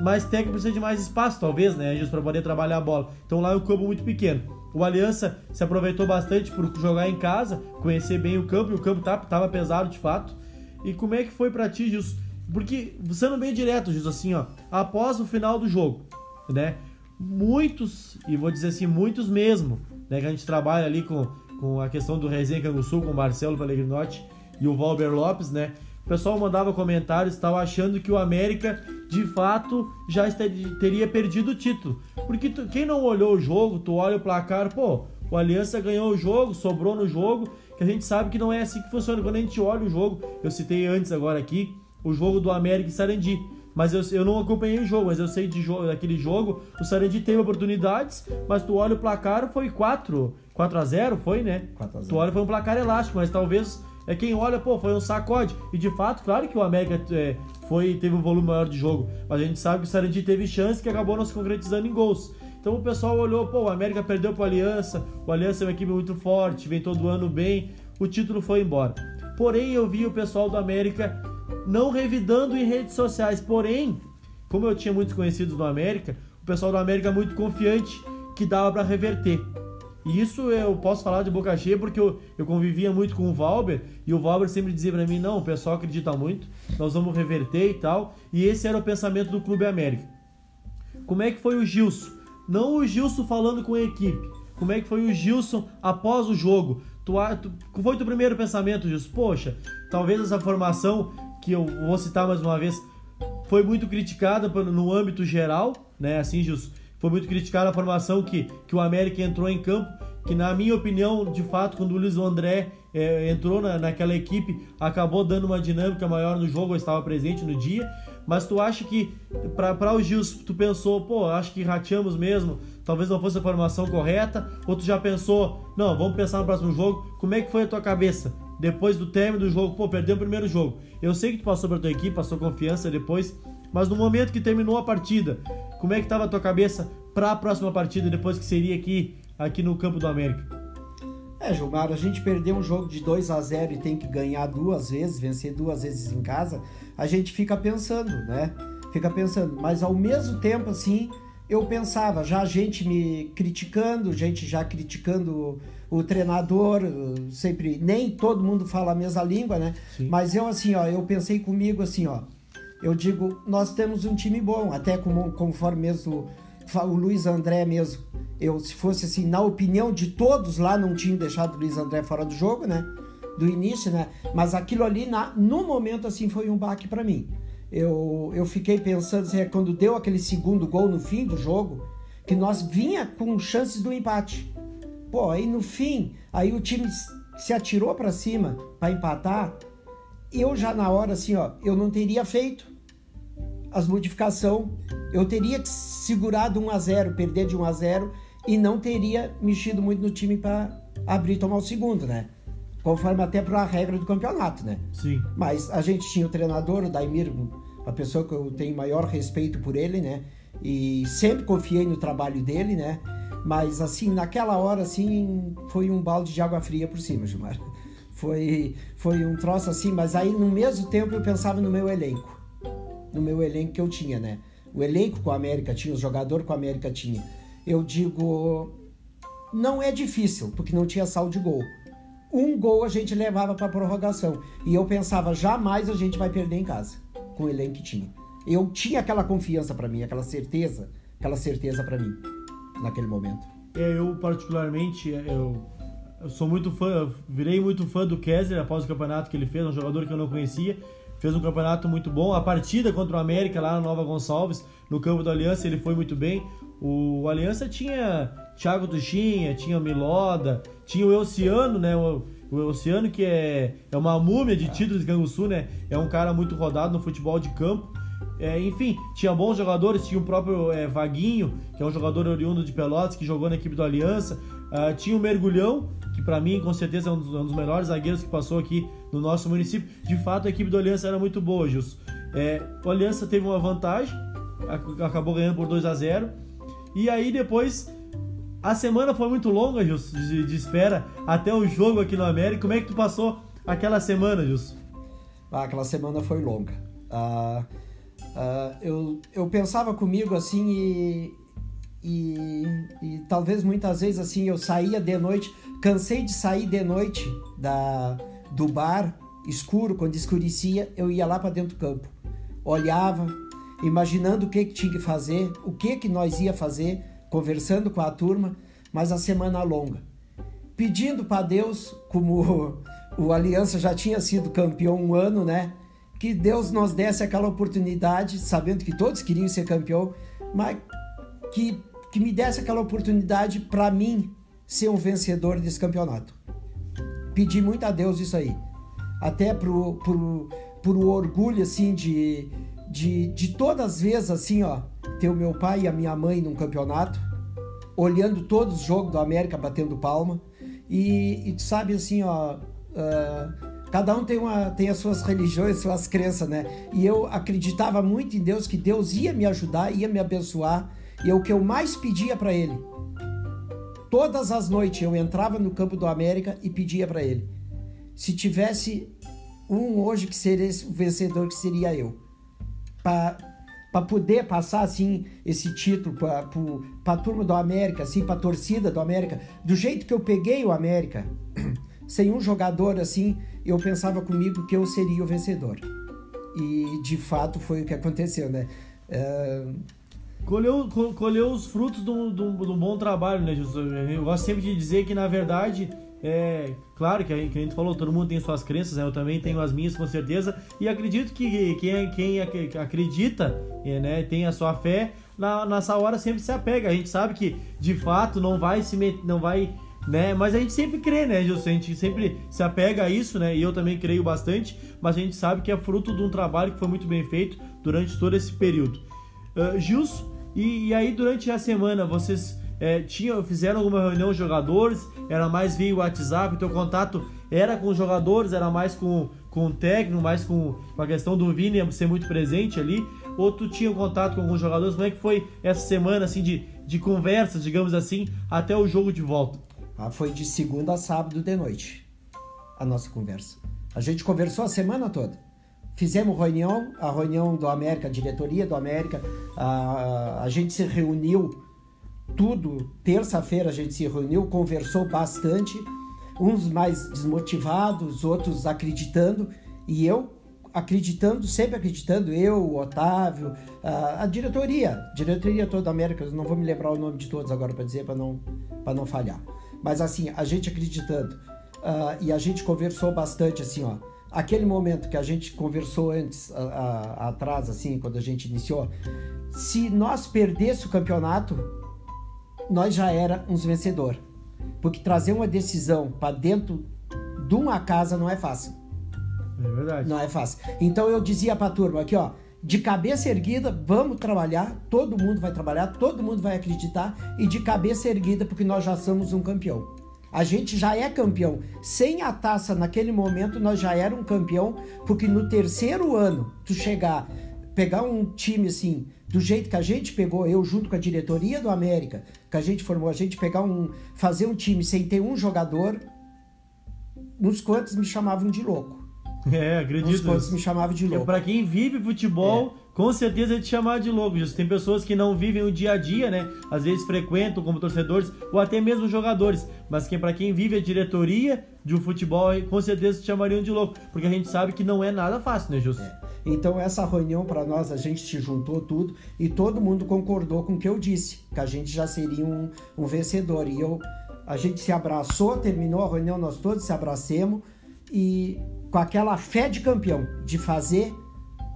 mais técnico, precisa de mais espaço, talvez, né, Just para poder trabalhar a bola. Então lá é um campo muito pequeno. O Aliança se aproveitou bastante por jogar em casa, conhecer bem o campo, e o campo estava tá, pesado de fato. E como é que foi para ti, Gilson? Porque, sendo bem direto, Gilson, assim, ó, após o final do jogo, né, muitos, e vou dizer assim, muitos mesmo, né, que a gente trabalha ali com, com a questão do Resenha Canguçu, com o Marcelo Pellegrinotti e o Valber Lopes, né, o pessoal mandava comentários e tal, achando que o América de fato já teria perdido o título. Porque tu, quem não olhou o jogo, tu olha o placar, pô, o Aliança ganhou o jogo, sobrou no jogo, que a gente sabe que não é assim que funciona. Quando a gente olha o jogo, eu citei antes agora aqui, o jogo do América e Sarandi. Mas eu, eu não acompanhei o jogo, mas eu sei de jogo, daquele jogo, o Sarandi teve oportunidades, mas tu olha o placar, foi 4, 4 a 0 foi, né? 4 a 0. Tu olha, foi um placar elástico, mas talvez é quem olha, pô, foi um sacode. E de fato, claro que o América é, foi, teve um volume maior de jogo, mas a gente sabe que o Sarandi teve chance que acabou não se concretizando em gols. Então o pessoal olhou, pô, o América perdeu para o Aliança, o Aliança é uma equipe muito forte, vem todo ano bem, o título foi embora. Porém, eu vi o pessoal do América não revidando em redes sociais. Porém, como eu tinha muitos conhecidos do América, o pessoal do América muito confiante que dava para reverter. E isso eu posso falar de boca cheia porque eu, eu convivia muito com o Valber e o Valber sempre dizia para mim: não, o pessoal acredita muito, nós vamos reverter e tal. E esse era o pensamento do Clube América. Como é que foi o Gilson? Não o Gilson falando com a equipe. Como é que foi o Gilson após o jogo? Tu, tu, foi o teu primeiro pensamento, Gilson? Poxa, talvez essa formação, que eu vou citar mais uma vez, foi muito criticada no âmbito geral, né? Assim, Gilson foi muito criticada a formação que, que o América entrou em campo, que na minha opinião, de fato, quando o Luiz André é, entrou na, naquela equipe, acabou dando uma dinâmica maior no jogo, eu estava presente no dia. Mas tu acha que, para o Gils, tu pensou, pô, acho que rateamos mesmo, talvez não fosse a formação correta, ou tu já pensou, não, vamos pensar no próximo jogo, como é que foi a tua cabeça? Depois do término do jogo, pô, perdeu o primeiro jogo. Eu sei que tu passou pra tua equipe, passou confiança depois, mas no momento que terminou a partida, como é que estava a tua cabeça para a próxima partida, depois que seria aqui, aqui no campo do América? É, Gilmar, a gente perdeu um jogo de 2 a 0 e tem que ganhar duas vezes, vencer duas vezes em casa, a gente fica pensando, né? Fica pensando, mas ao mesmo tempo, assim, eu pensava, já a gente me criticando, gente já criticando o, o treinador, sempre, nem todo mundo fala a mesma língua, né? Sim. Mas eu, assim, ó, eu pensei comigo, assim, ó, eu digo, nós temos um time bom, até como, conforme mesmo o Luiz André mesmo, eu se fosse assim, na opinião de todos lá, não tinha deixado o Luiz André fora do jogo, né? Do início, né? Mas aquilo ali, na, no momento, assim, foi um baque para mim. Eu, eu fiquei pensando, assim, é quando deu aquele segundo gol no fim do jogo, que nós vinha com chances do empate. Pô, aí no fim, aí o time se atirou para cima para empatar, eu já na hora, assim, ó, eu não teria feito as modificações, eu teria segurado 1 a 0 perder de 1 a 0 e não teria mexido muito no time para abrir e tomar o segundo, né? Conforme até para a regra do campeonato, né? Sim. Mas a gente tinha o treinador, o Daimir, uma pessoa que eu tenho maior respeito por ele, né? E sempre confiei no trabalho dele, né? Mas assim, naquela hora, assim, foi um balde de água fria por cima, Gilmar. Foi, foi um troço assim, mas aí no mesmo tempo eu pensava no meu elenco. No meu elenco que eu tinha, né? O elenco com a América tinha, o jogador com a América tinha. Eu digo, não é difícil, porque não tinha saldo de gol. Um gol a gente levava para prorrogação. E eu pensava, jamais a gente vai perder em casa, com o elenco que tinha. Eu tinha aquela confiança para mim, aquela certeza, aquela certeza para mim, naquele momento. É, eu particularmente, eu eu sou muito fã, virei muito fã do Kessler após o campeonato que ele fez, um jogador que eu não conhecia. Fez um campeonato muito bom. A partida contra o América lá na Nova Gonçalves, no campo do Aliança, ele foi muito bem. O Aliança tinha Thiago Tuchinha, tinha o Miloda, tinha o Elciano, né? O, o que é, é uma múmia de títulos de Canguçu, né? É um cara muito rodado no futebol de campo. É, enfim, tinha bons jogadores, tinha o próprio é, Vaguinho, que é um jogador oriundo de Pelotas, que jogou na equipe do Aliança. Uh, tinha o Mergulhão, que para mim com certeza é um dos, um dos, melhores zagueiros que passou aqui no nosso município. De fato, a equipe do Aliança era muito boa, Gilson. É, o Aliança teve uma vantagem, acabou ganhando por 2 a 0 E aí depois, a semana foi muito longa, Gilson, de, de, espera até o jogo aqui no América. Como é que tu passou aquela semana, Gilson? Ah, aquela semana foi longa. Ah, ah, eu, eu pensava comigo assim e e, e, talvez muitas vezes assim eu saía de noite, cansei de sair de noite da, do bar escuro, quando escurecia, eu ia lá para dentro do campo. Olhava, imaginando o que, que tinha que fazer, o que, que nós ia fazer, conversando com a turma, mas a semana longa. Pedindo para Deus, como *laughs* o, o Aliança já tinha sido campeão um ano, né? Que Deus nos desse aquela oportunidade, sabendo que todos queriam ser campeão, mas que que me desse aquela oportunidade para mim ser um vencedor desse campeonato. Pedi muito a Deus isso aí. Até pro, pro, pro orgulho, assim, de, de, de todas as vezes, assim, ó, ter o meu pai e a minha mãe num campeonato, olhando todos os jogos do América, batendo palma. E, e tu sabe, assim, ó, uh, cada um tem, uma, tem as suas religiões, suas crenças, né? E eu acreditava muito em Deus, que Deus ia me ajudar, ia me abençoar e é o que eu mais pedia para ele. Todas as noites eu entrava no campo do América e pedia para ele: se tivesse um hoje que seria o vencedor, que seria eu. Para poder passar assim esse título para a turma do América, assim, para a torcida do América, do jeito que eu peguei o América, *clears throat* sem um jogador assim, eu pensava comigo que eu seria o vencedor. E de fato foi o que aconteceu, né? Uh... Colheu, colheu os frutos de um, bom trabalho, né, Jesus? Eu gosto sempre de dizer que, na verdade, é, claro que a, que a gente falou, todo mundo tem suas crenças, né? eu também tenho as minhas com certeza, e acredito que quem, quem acredita, é, né, tem a sua fé, na, nessa hora sempre se apega. A gente sabe que de fato não vai se met, não vai, né, mas a gente sempre crê, né, Gilson? A gente sempre se apega a isso, né, e eu também creio bastante, mas a gente sabe que é fruto de um trabalho que foi muito bem feito durante todo esse período. Uh, Gilson, e, e aí durante a semana vocês é, tinha, fizeram alguma reunião os jogadores, era mais via WhatsApp, o teu contato era com os jogadores, era mais com, com o técnico, mais com, com a questão do Vini ser muito presente ali, ou tu tinha contato com alguns jogadores? Como é que foi essa semana assim de, de conversas, digamos assim, até o jogo de volta? Ah, foi de segunda a sábado de noite a nossa conversa. A gente conversou a semana toda. Fizemos reunião, a reunião do América, a diretoria do América, a, a gente se reuniu tudo. Terça-feira a gente se reuniu, conversou bastante, uns mais desmotivados, outros acreditando, e eu acreditando, sempre acreditando, eu, o Otávio, a, a diretoria, diretoria toda da América, não vou me lembrar o nome de todos agora para dizer, para não, não falhar. Mas assim, a gente acreditando. Uh, e a gente conversou bastante assim, ó. Aquele momento que a gente conversou antes, a, a, atrás, assim, quando a gente iniciou, se nós perdesse o campeonato, nós já éramos vencedor. Porque trazer uma decisão para dentro de uma casa não é fácil. É verdade. Não é fácil. Então eu dizia para a turma aqui, ó, de cabeça erguida, vamos trabalhar, todo mundo vai trabalhar, todo mundo vai acreditar e de cabeça erguida porque nós já somos um campeão. A gente já é campeão. Sem a taça naquele momento nós já era um campeão, porque no terceiro ano tu chegar, pegar um time assim, do jeito que a gente pegou, eu junto com a diretoria do América, que a gente formou, a gente pegar um, fazer um time sem ter um jogador, uns quantos me chamavam de louco. É, acredito. Uns quantos me chamavam de louco. Para quem vive futebol, é. Com certeza é te chamar de louco. Tem pessoas que não vivem o dia a dia, né? Às vezes frequentam como torcedores ou até mesmo jogadores, mas que para quem vive a diretoria de um futebol, com certeza te chamariam de louco, porque a gente sabe que não é nada fácil, né, Justo? É. Então essa reunião para nós a gente se juntou tudo e todo mundo concordou com o que eu disse, que a gente já seria um, um vencedor. E eu a gente se abraçou, terminou a reunião, nós todos se abracemos e com aquela fé de campeão de fazer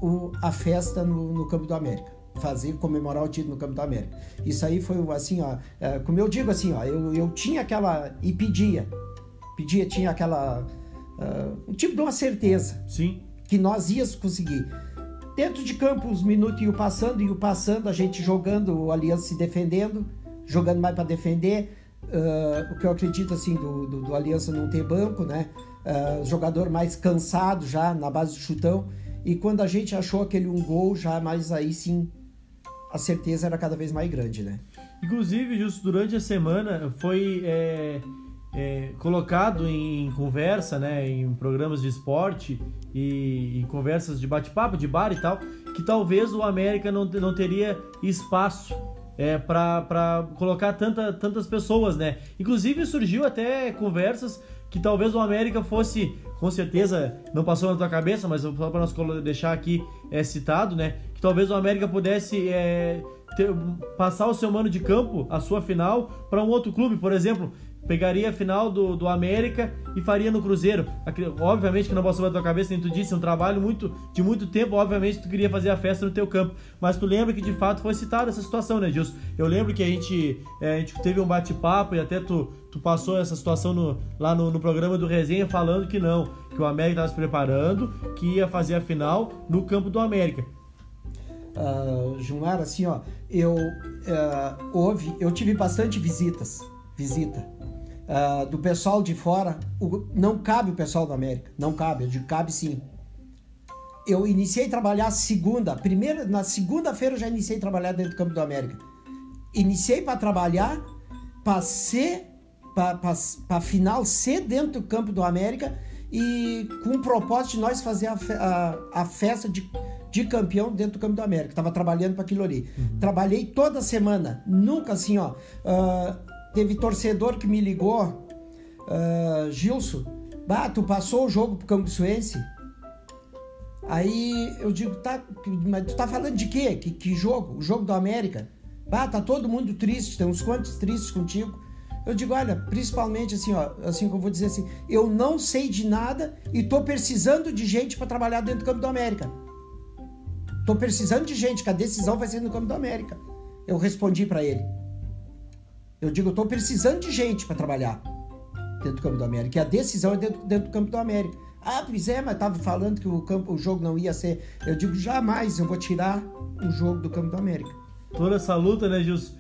o, a festa no, no Campo do América fazer comemorar o título no Campo da América. Isso aí foi assim, ó, é, como eu digo assim, ó, eu, eu tinha aquela e pedia, pedia, tinha aquela uh, um tipo de uma certeza. Sim que nós íamos conseguir. Dentro de campo, os minutos iam passando, iam passando, a gente jogando, o Aliança se defendendo, jogando mais para defender. Uh, o que eu acredito assim do, do, do, Aliança não ter banco, né? Uh, jogador mais cansado já na base do chutão. E quando a gente achou aquele um gol, já mais aí sim a certeza era cada vez mais grande, né? Inclusive, justo durante a semana foi é, é, colocado em conversa, né, em programas de esporte e em conversas de bate-papo, de bar e tal, que talvez o América não, não teria espaço é, para colocar tanta, tantas pessoas, né? Inclusive surgiu até conversas que talvez o América fosse, com certeza não passou na tua cabeça, mas só para nós deixar aqui é, citado, né? Que talvez o América pudesse é, ter, passar o seu mano de campo, a sua final, para um outro clube, por exemplo pegaria a final do, do América e faria no Cruzeiro. Obviamente que não passou pela tua cabeça, nem tu disse, é um trabalho muito, de muito tempo, obviamente tu queria fazer a festa no teu campo. Mas tu lembra que de fato foi citada essa situação, né, Gilson? Eu lembro que a gente, é, a gente teve um bate-papo e até tu, tu passou essa situação no, lá no, no, programa do Resenha falando que não, que o América estava se preparando, que ia fazer a final no campo do América. Uh, assim, ó, eu uh, houve, eu tive bastante visitas, visita uh, do pessoal de fora, o, não cabe o pessoal da América, não cabe, eu digo cabe sim. Eu iniciei a trabalhar segunda, primeira, na segunda-feira eu já iniciei a trabalhar dentro do Campo do América. Iniciei para trabalhar, passei para final ser dentro do Campo do América e com o propósito de nós fazer a, a, a festa de, de campeão dentro do Campo do América. Tava trabalhando para aquilo ali. Uhum. Trabalhei toda semana. Nunca assim, ó. Uh, teve torcedor que me ligou, uh, Gilson. Bah, tu passou o jogo pro Campo Suense? Aí eu digo, tá, mas tu tá falando de quê? Que, que jogo? O jogo do América? Bah, tá todo mundo triste, tem uns quantos tristes contigo. Eu digo, olha, principalmente assim, ó, assim que eu vou dizer assim, eu não sei de nada e tô precisando de gente para trabalhar dentro do Campo do América. Tô precisando de gente, que a decisão vai ser no Campo do América. Eu respondi para ele. Eu digo, eu tô precisando de gente para trabalhar dentro do Campo do América. E a decisão é dentro, dentro do Campo do América. Ah, pois é, mas tava falando que o, campo, o jogo não ia ser. Eu digo, jamais eu vou tirar o jogo do Campo do América. Toda essa luta, né, Gilson?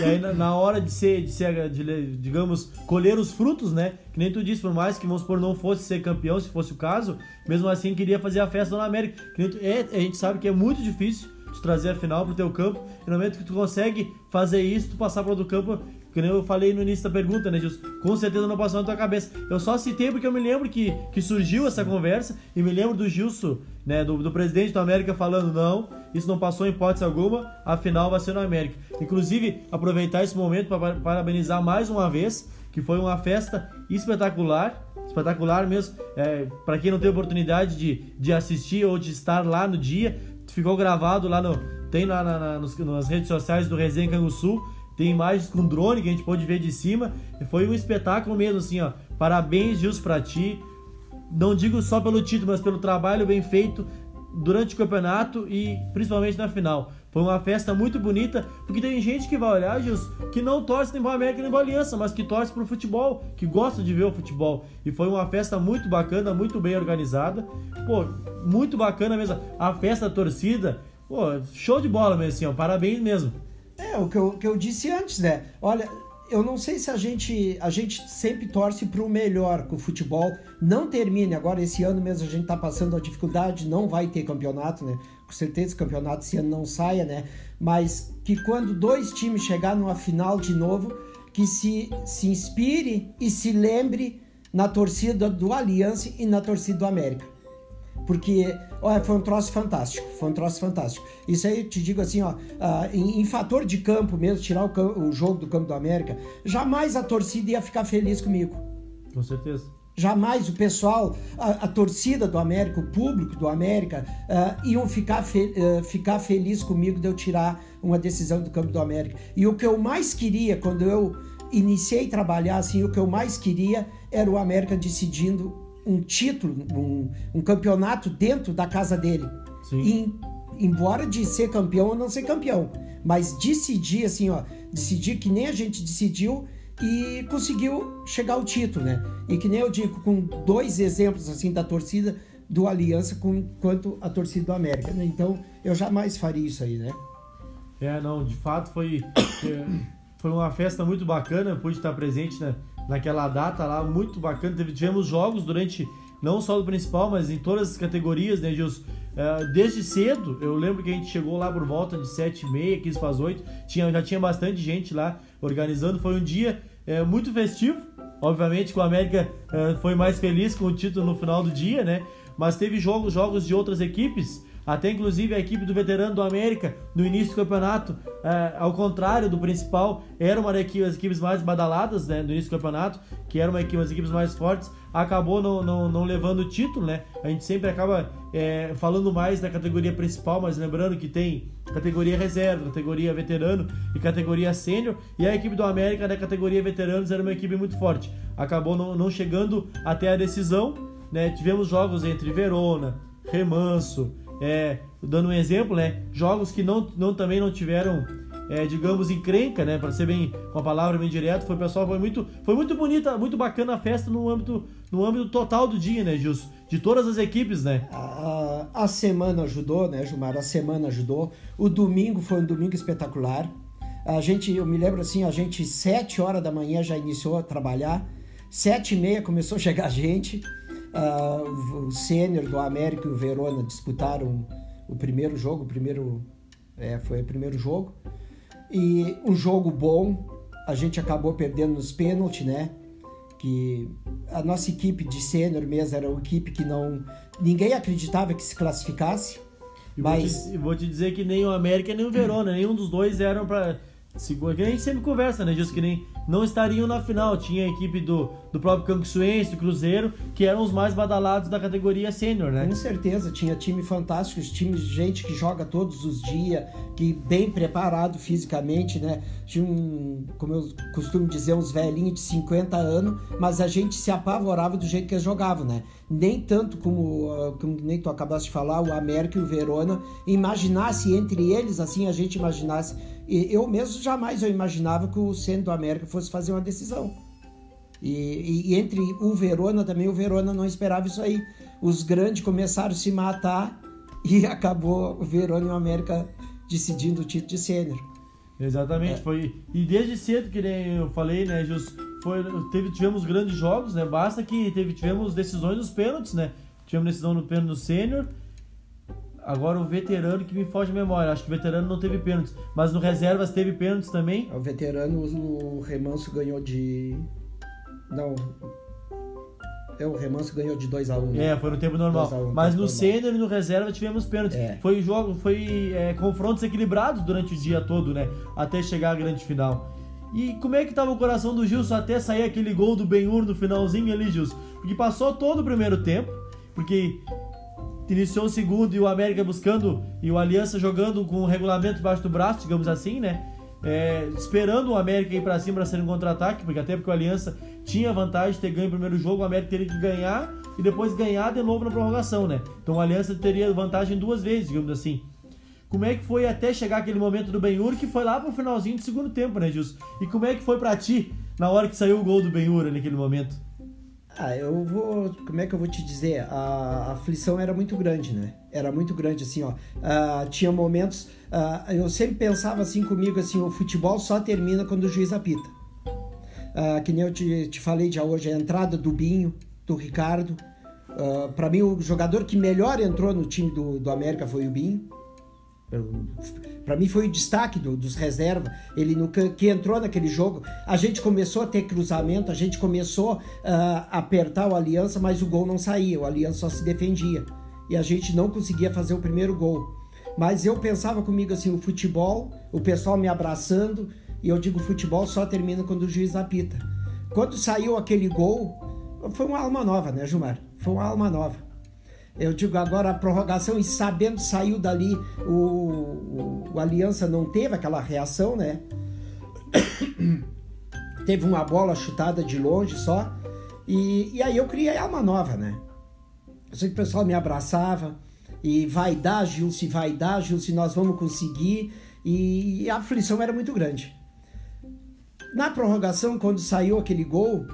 E aí, na, hora de ser, de ser, de, digamos, colher os frutos, né? Que nem tu disse, por mais que, vamos supor, não fosse ser campeão, se fosse o caso, mesmo assim queria fazer a festa na América. Tu, é, a gente sabe que é muito difícil de trazer a final pro teu campo. E no momento que tu consegue fazer isso, tu passar pro outro campo, que nem eu falei no início da pergunta, né, Gilson? Com certeza não passou na tua cabeça. Eu só citei porque eu me lembro que, que surgiu essa conversa e me lembro do Gilson, né, do, do presidente da América falando não, isso não passou em hipótese alguma, a final vai ser na América. Inclusive, aproveitar esse momento para parabenizar mais uma vez, que foi uma festa espetacular, espetacular mesmo. É, para quem não teve oportunidade de, de assistir ou de estar lá no dia, ficou gravado lá no. Tem lá na, na, nas redes sociais do Resenha Canguçu tem imagens com drone que a gente pode ver de cima. Foi um espetáculo mesmo, assim, ó. Parabéns, Gilson, pra ti. Não digo só pelo título, mas pelo trabalho bem feito durante o campeonato e principalmente na final. Foi uma festa muito bonita, porque tem gente que vai olhar, Gilson, que não torce nem para América nem para Aliança, mas que torce pro futebol, que gosta de ver o futebol. E foi uma festa muito bacana, muito bem organizada. Pô, muito bacana mesmo. A festa da torcida, pô, show de bola mesmo, assim, ó. Parabéns mesmo. É, o que eu, que eu disse antes, né? Olha, eu não sei se a gente a gente sempre torce para o melhor que o futebol não termine agora. Esse ano mesmo a gente está passando a dificuldade não vai ter campeonato né? Com certeza o campeonato esse ano não saia né? Mas que quando dois times chegar numa final de novo que se se inspire e se lembre na torcida do Aliança e na torcida do América porque olha, foi um troço fantástico, foi um troço fantástico. Isso aí eu te digo assim, ó, uh, em, em, fator de campo mesmo, tirar o, o, jogo do campo do América, jamais a torcida ia ficar feliz comigo. Com certeza. Jamais o pessoal, a, a torcida do América, o público do América, uh, iam ficar, fe, uh, ficar feliz comigo de eu tirar uma decisão do campo do América. E o que eu mais queria quando eu iniciei a trabalhar assim, o que eu mais queria era o América decidindo um título, um, um campeonato dentro da casa dele. Sim. E, embora de ser campeão ou não ser campeão, mas decidir assim, ó, decidir que nem a gente decidiu e conseguiu chegar ao título, né? E que nem eu digo, com dois exemplos assim da torcida do Aliança com, quanto a torcida do América, né? Então eu jamais faria isso aí, né? É, não, de fato foi *coughs* é, foi uma festa muito bacana, pude estar presente, né? Naquela data lá, muito bacana. Tivemos jogos durante, não só do principal, mas em todas as categorias, né, Gilson? Uh, desde cedo, eu lembro que a gente chegou lá por volta de 7 e meia, 15 para as 8, tinha, já tinha bastante gente lá organizando. Foi um dia uh, muito festivo, obviamente que o América uh, foi mais feliz com o título no final do dia, né? Mas teve jogos, jogos de outras equipes até inclusive a equipe do veterano do América, no início do campeonato, é, ao contrário do principal, era uma das equipes mais badaladas né, no início do campeonato, que era uma equipe, das equipes mais fortes, acabou não, não, não levando o título, né? A gente sempre acaba é, falando mais da categoria principal, mas lembrando que tem categoria reserva, categoria veterano e categoria sênior, e a equipe do América da categoria veteranos era uma equipe muito forte. Acabou não, não chegando até a decisão, né? Tivemos jogos entre Verona, Remanso, é, dando um exemplo, né? Jogos que não, não também não tiveram, é, digamos, encrenca, né? Para ser bem com a palavra bem direto, foi pessoal, foi muito, foi muito bonita, muito bacana a festa no âmbito, no âmbito total do dia, né, Gilson? De todas as equipes, né? A, a semana ajudou, né, Gilmar? A semana ajudou. O domingo foi um domingo espetacular. A gente, eu me lembro assim, a gente sete horas da manhã já iniciou a trabalhar, sete e meia começou a chegar gente. Uh, o sênior do América e o Verona disputaram o primeiro jogo, o primeiro é, foi o primeiro jogo e um jogo bom. A gente acabou perdendo nos pênaltis, né? Que a nossa equipe de sênior mesmo era uma equipe que não ninguém acreditava que se classificasse. Mas- vou, te, vou te dizer que nem o América nem o Verona, nenhum dos dois eram. Segura, que a gente sempre conversa, né? Diz que nem não estariam na final. Tinha a equipe do, do próprio Canguçuense, do Cruzeiro, que eram os mais badalados da categoria sênior, né? Com certeza, tinha time fantástico, time de gente que joga todos os dias, que bem preparado fisicamente, né? Tinha um, como eu costumo dizer, uns velhinhos de 50 anos, mas a gente se apavorava do jeito que eles jogavam, né? Nem tanto como, ah, como nem tu acabaste de falar, o América e o Verona, imaginasse entre eles, assim, a gente imaginasse. Eu mesmo jamais eu imaginava que o centro do América fosse fazer uma decisão. E, e- entre o Verona também, o Verona não esperava isso aí. Os grandes começaram a se matar e *laughs* acabou o Verona e o América decidindo o título de sênior. Exatamente, É. foi. E desde cedo, que nem eu falei, né, Jus, foi, teve, tivemos grandes jogos, né? Basta que teve, tivemos decisões nos pênaltis, né? Tivemos decisão no pênalti no sênior. Agora o veterano que me foge a memória. Acho que o veterano não teve pênaltis. Mas no reservas teve pênaltis também. O veterano, o Remanso ganhou de. Não. É, o Remanso ganhou de 2 a 1 É, foi no tempo normal. Um, Mas no normal. sênior e no reserva tivemos pênaltis. É. Foi jogo, foi é, confrontos equilibrados durante o dia todo, né? Até chegar à grande final. E como é que tava o coração do Gilson até sair aquele gol do Benhur no finalzinho ali, Gilson? Porque passou todo o primeiro tempo, porque iniciou o segundo e o América buscando e o Aliança jogando com o regulamento debaixo do braço, digamos assim, né? É, esperando o América ir pra cima para ser um contra-ataque, porque até porque o Aliança tinha vantagem de ter ganho o primeiro jogo, o América teria que ganhar e depois ganhar de novo na prorrogação, né? Então o Aliança teria vantagem duas vezes, digamos assim. Como é que foi até chegar aquele momento do Benhur que foi lá pro finalzinho do segundo tempo, né, Gilson? E como é que foi pra ti na hora que saiu o gol do Benhur naquele momento? Ah, eu vou. Como é que eu vou te dizer? A, a aflição era muito grande, né? Era muito grande, assim, ó. Ah, tinha momentos. ah, eu sempre pensava assim comigo, assim, o futebol só termina quando o juiz apita. Ah, que nem eu te, te falei já hoje, a entrada do Binho, do Ricardo. Ah, para mim, o jogador que melhor entrou no time do, do América foi o Binho. Para mim foi o destaque do- dos reservas. Ele no, que entrou naquele jogo. A gente começou a ter cruzamento, a gente começou ah, a apertar o Aliança, mas o gol não saía. O Aliança só se defendia. E a gente não conseguia fazer o primeiro gol. Mas eu pensava comigo assim: o futebol, o pessoal me abraçando. E eu digo: futebol só termina quando o juiz apita. Quando saiu aquele gol, foi uma alma nova, né, Gilmar? Foi uma alma nova. Eu digo agora a prorrogação e sabendo saiu dali o, o, o Aliança não teve aquela reação, né? *coughs* teve uma bola chutada de longe só. E, e aí eu criei alma nova, né? Eu sei que o pessoal me abraçava e vai dar, Gilce, vai dar, Gilce, nós vamos conseguir. E a aflição era muito grande. Na prorrogação, quando saiu aquele gol,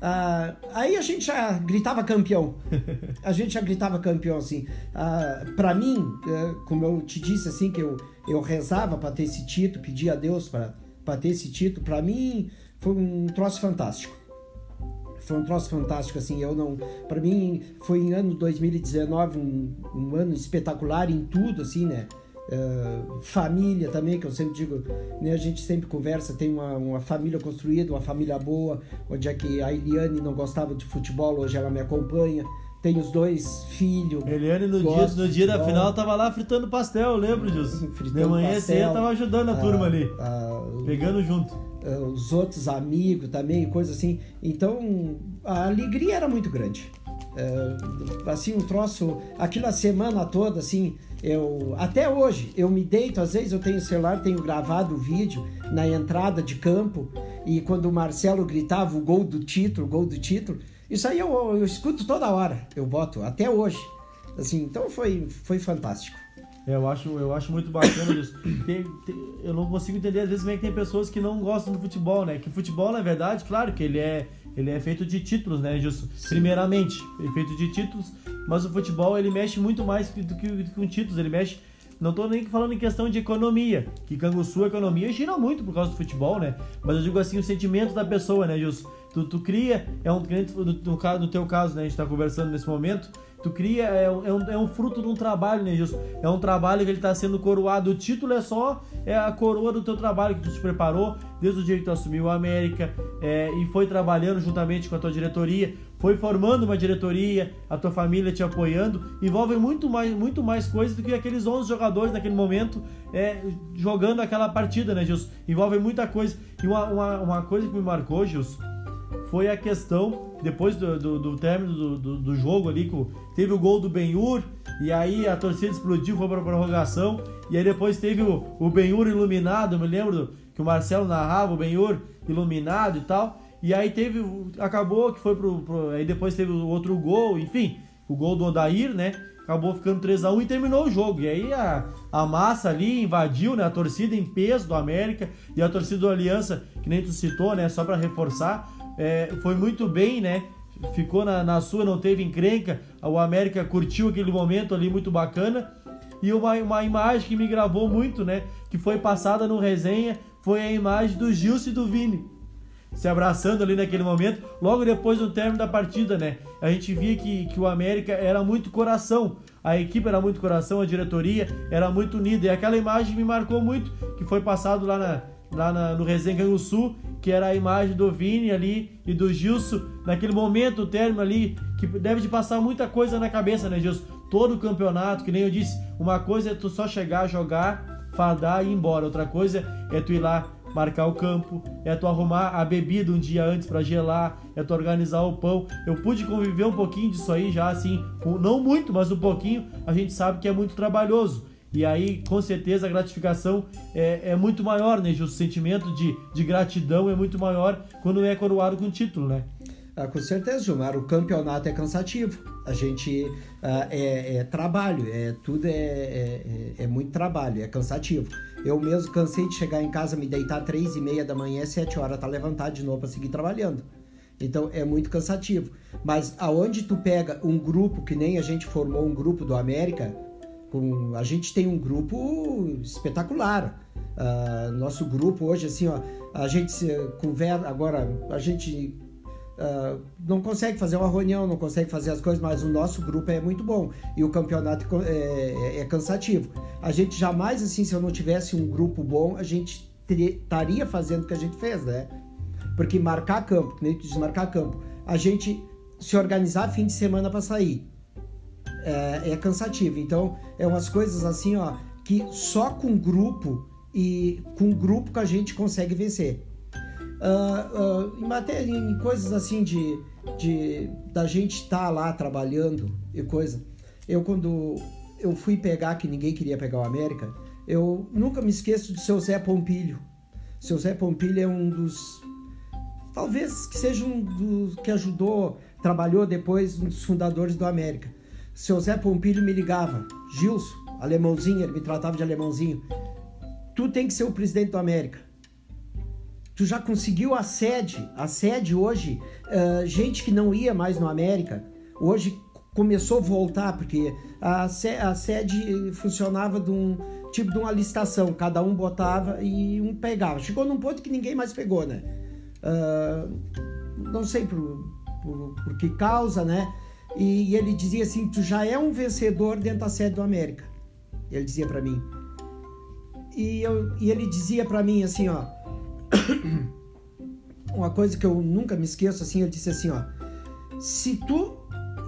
ah, aí a gente já gritava campeão. *laughs* A gente já gritava campeão, assim. Ah, para mim, eh, como eu te disse, assim, que eu, eu rezava para ter esse título, pedia a Deus para ter esse título, para mim foi um troço fantástico. Foi um troço fantástico, assim, eu não... para mim, foi em ano 2019 um, um ano espetacular em tudo, assim, né? Uh, família também, que eu sempre digo, né, a gente sempre conversa, tem uma, uma família construída, uma família boa, onde é que a Eliane não gostava de futebol, hoje ela me acompanha, tem os dois filhos. Eliane, no dia, no dia da final, tava lá fritando pastel, eu lembro disso. *laughs* Fritando De manhã cedo, tava ajudando a Ah, turma ali, ah, pegando junto. ah, os outros amigos também, coisa assim. Então a alegria era muito grande. Ah, assim, um troço, aquilo a semana toda, assim, eu até hoje eu me deito, às vezes eu tenho celular, tenho gravado o vídeo na entrada de campo e quando o Marcelo gritava o gol do título, gol do título, isso aí eu, eu escuto toda hora, eu boto até hoje. Assim, então foi, foi fantástico. É, Eu acho, eu acho muito bacana isso. Tem- tem- eu não consigo entender, às vezes, como é que tem pessoas que não gostam do futebol, né? Que futebol, na verdade, claro que ele é, ele é feito de títulos, né, Gilson? Primeiramente, é feito de títulos, mas o futebol, ele mexe muito mais do que, com títulos, ele mexe... Não tô nem falando em questão de economia, que Canguçu, a economia gira muito por causa do futebol, né? Mas eu digo assim, o sentimento da pessoa, né, Gilson? Tu, tu cria, é um cliente, no, no, no teu caso, né, a gente tá conversando nesse momento, tu cria, é, um- é, um, é um fruto de um trabalho, né, Gilson? É um trabalho que ele tá sendo coroado. O título é só é a coroa do teu trabalho que tu te preparou desde o dia que tu assumiu a América é, e foi trabalhando juntamente com a tua diretoria. foi formando uma diretoria, a tua família te apoiando, envolve muito mais, muito mais coisas do que aqueles 11 jogadores naquele momento é, jogando aquela partida, né, Gilson? Envolve muita coisa. E uma, uma, uma coisa que me marcou, Gilson, foi a questão, depois do, do, do término do, do, do, jogo ali, que teve o gol do Benhur, e aí a torcida explodiu, foi para prorrogação, e aí depois teve o, o Benhur iluminado, me lembro que o Marcelo narrava o Benhur iluminado e tal, e aí teve, acabou que foi pro, pro aí depois teve o outro gol, enfim, o gol do Odair, né? Acabou ficando 3 a 1 e terminou o jogo. E aí a, a massa ali invadiu, né? A torcida em peso do América e a torcida do Aliança, que nem tu citou, né? Só para reforçar, é, foi muito bem, né? Ficou na, na sua, não teve encrenca. O América curtiu aquele momento ali muito bacana. E uma, uma imagem que me gravou muito, né? Que foi passada no resenha, foi a imagem do Gilson e do Vini se abraçando ali naquele momento, logo depois do término da partida, né? A gente via que, que o América era muito coração, a equipe era muito coração, a diretoria era muito unida, e aquela imagem me marcou muito, que foi passado lá, na, lá na, no Resenha Sul, que era a imagem do Vini ali e do Gilson, naquele momento, o ali, que deve de passar muita coisa na cabeça, né, Gilson? Todo o campeonato, que nem eu disse, uma coisa é tu só chegar, jogar, fardar e ir embora, outra coisa é tu ir lá marcar o campo, é tu arrumar a bebida um dia antes para gelar, é tu organizar o pão. Eu pude conviver um pouquinho disso aí já assim, não muito, mas um pouquinho, a gente sabe que é muito trabalhoso. E aí, com certeza, a gratificação é, é muito maior, né? O sentimento de, de gratidão é muito maior quando é coroado com título, né? Ah, com certeza, Gilmar. O campeonato é cansativo. A gente ah, é, é, trabalho, é tudo é, é, é, é, muito trabalho, é cansativo. Eu mesmo cansei de chegar em casa, me deitar três e meia da manhã, sete horas, tá levantado de novo para seguir trabalhando. Então é muito cansativo. Mas aonde tu pega um grupo que nem a gente formou um grupo do América, com, a gente tem um grupo espetacular. Uh, nosso grupo hoje, assim, ó, a gente conversa. Agora, a gente uh, não consegue fazer uma reunião, não consegue fazer as coisas, mas o nosso grupo é muito bom e o campeonato é, é, é cansativo. A gente jamais, assim, se eu não tivesse um grupo bom, a gente estaria fazendo o que a gente fez, né? Porque marcar campo, nem tu diz marcar campo, a gente se organizar fim de semana para sair é, é cansativo. Então, é umas coisas assim, ó, que só com grupo e com grupo que a gente consegue vencer. Uh, uh, em matéria, em coisas assim de, de da gente estar tá lá trabalhando e coisa. Eu quando eu fui pegar que ninguém queria pegar o América, eu nunca me esqueço do seu Zé Pompilho. Seu Zé Pompilho é um dos talvez que seja um dos que ajudou, trabalhou depois um dos fundadores do América seu Zé Pompilho me ligava, Gilson, alemãozinho, ele me tratava de alemãozinho. Tu tem que ser o presidente do América. Tu já conseguiu a sede, a sede hoje, uh, gente que não ia mais no América, hoje começou a voltar, porque a, sede, funcionava de um tipo de uma licitação, cada um botava e um pegava. Chegou num ponto que ninguém mais pegou, né? Uh, não sei por, por, por que causa, né? E, e ele dizia assim: Tu já é um vencedor dentro da sede do América. Ele dizia para mim. E, eu, e ele dizia para mim assim: Ó. *coughs* Uma coisa que eu nunca me esqueço assim: Ele disse assim: Ó. Se tu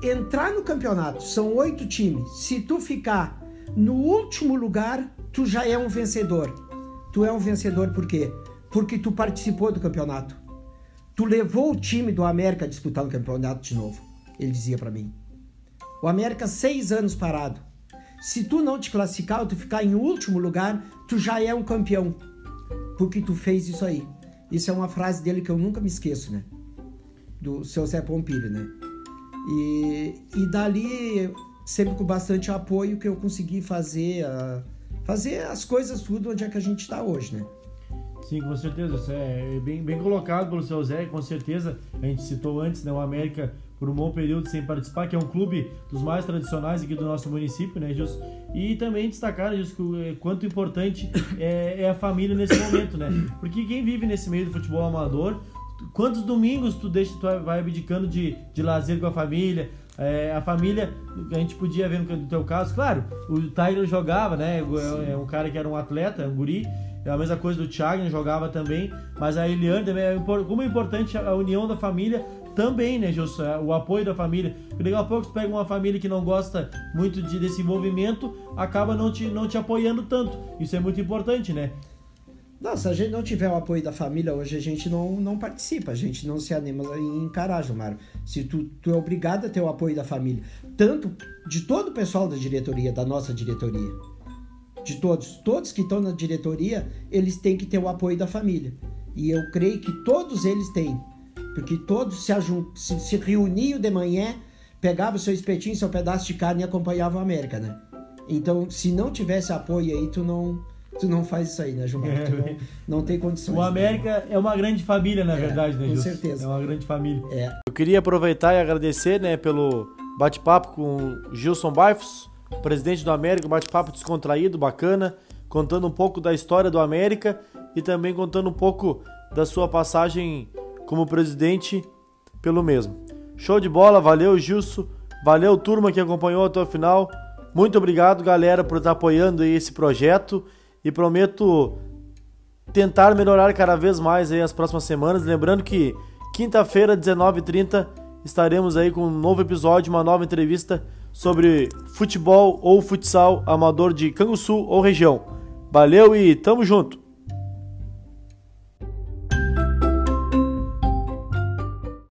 entrar no campeonato, são oito times. Se tu ficar no último lugar, tu já é um vencedor. Tu é um vencedor por quê? Porque tu participou do campeonato. Tu levou o time do América a disputar o campeonato de novo ele dizia para mim. O América, seis anos parado. Se tu não te classificar, ou tu ficar em último lugar, tu já é um campeão. Porque tu fez isso aí. Isso é uma frase dele que eu nunca me esqueço, né? Do seu Zé Pompilho, né? E, e dali, sempre com bastante apoio, que eu consegui fazer, a, fazer as coisas tudo onde é que a gente está hoje, né? Sim, com certeza. Isso é bem, bem colocado pelo seu Zé, com certeza. A gente citou antes, né? O América por um bom período sem participar, que é um clube dos mais tradicionais aqui do nosso município, né, Gilson? E também destacar, Gilson, é, quanto importante é, é, a família nesse momento, né? Porque quem vive nesse meio do futebol amador, quantos domingos tu deixa, tu vai abdicando de, de lazer com a família, é, a família, a gente podia ver no teu caso, claro, o Tyler jogava, né? É, é um cara que era um atleta, um guri, é a mesma coisa do Thiago, jogava também, mas a Eliane também, é, como é importante a união da família também, né, Gilson? É, o apoio da família. Daqui a pouco você pega uma família que não gosta muito de desenvolvimento, acaba não te, não te apoiando tanto. Isso é muito importante, né? Não, se a gente não tiver o apoio da família hoje, a gente não, não participa, a gente não se anima em encarar, Gilmar. Se tu, tu é obrigado a ter o apoio da família, tanto de todo o pessoal da diretoria, da nossa diretoria, de todos, todos que estão na diretoria, eles têm que ter o apoio da família. E eu creio que todos eles têm, porque todos se, se, se reuniam de manhã, pegavam seu espetinho, seu pedaço de carne e acompanhavam a América, né? Então, se não tivesse apoio aí, tu não tu não faz isso aí, né, João? É. Não, não, tem condições. O América né? é uma grande família, na é, verdade, né, Com certeza. É uma grande família. É. Eu queria aproveitar e agradecer, né, pelo bate-papo com Gilson Baifos, presidente do América, um bate-papo descontraído, bacana, contando um pouco da história do América e também contando um pouco da sua passagem como presidente pelo mesmo. Show de bola, valeu Gilson, valeu turma que acompanhou até o final. Muito obrigado, galera, por estar apoiando esse projeto e prometo tentar melhorar cada vez mais aí as próximas semanas. Lembrando que quinta-feira, 19h30, estaremos aí com um novo episódio, uma nova entrevista sobre futebol ou futsal amador de Canguçu ou região. Valeu e tamo junto!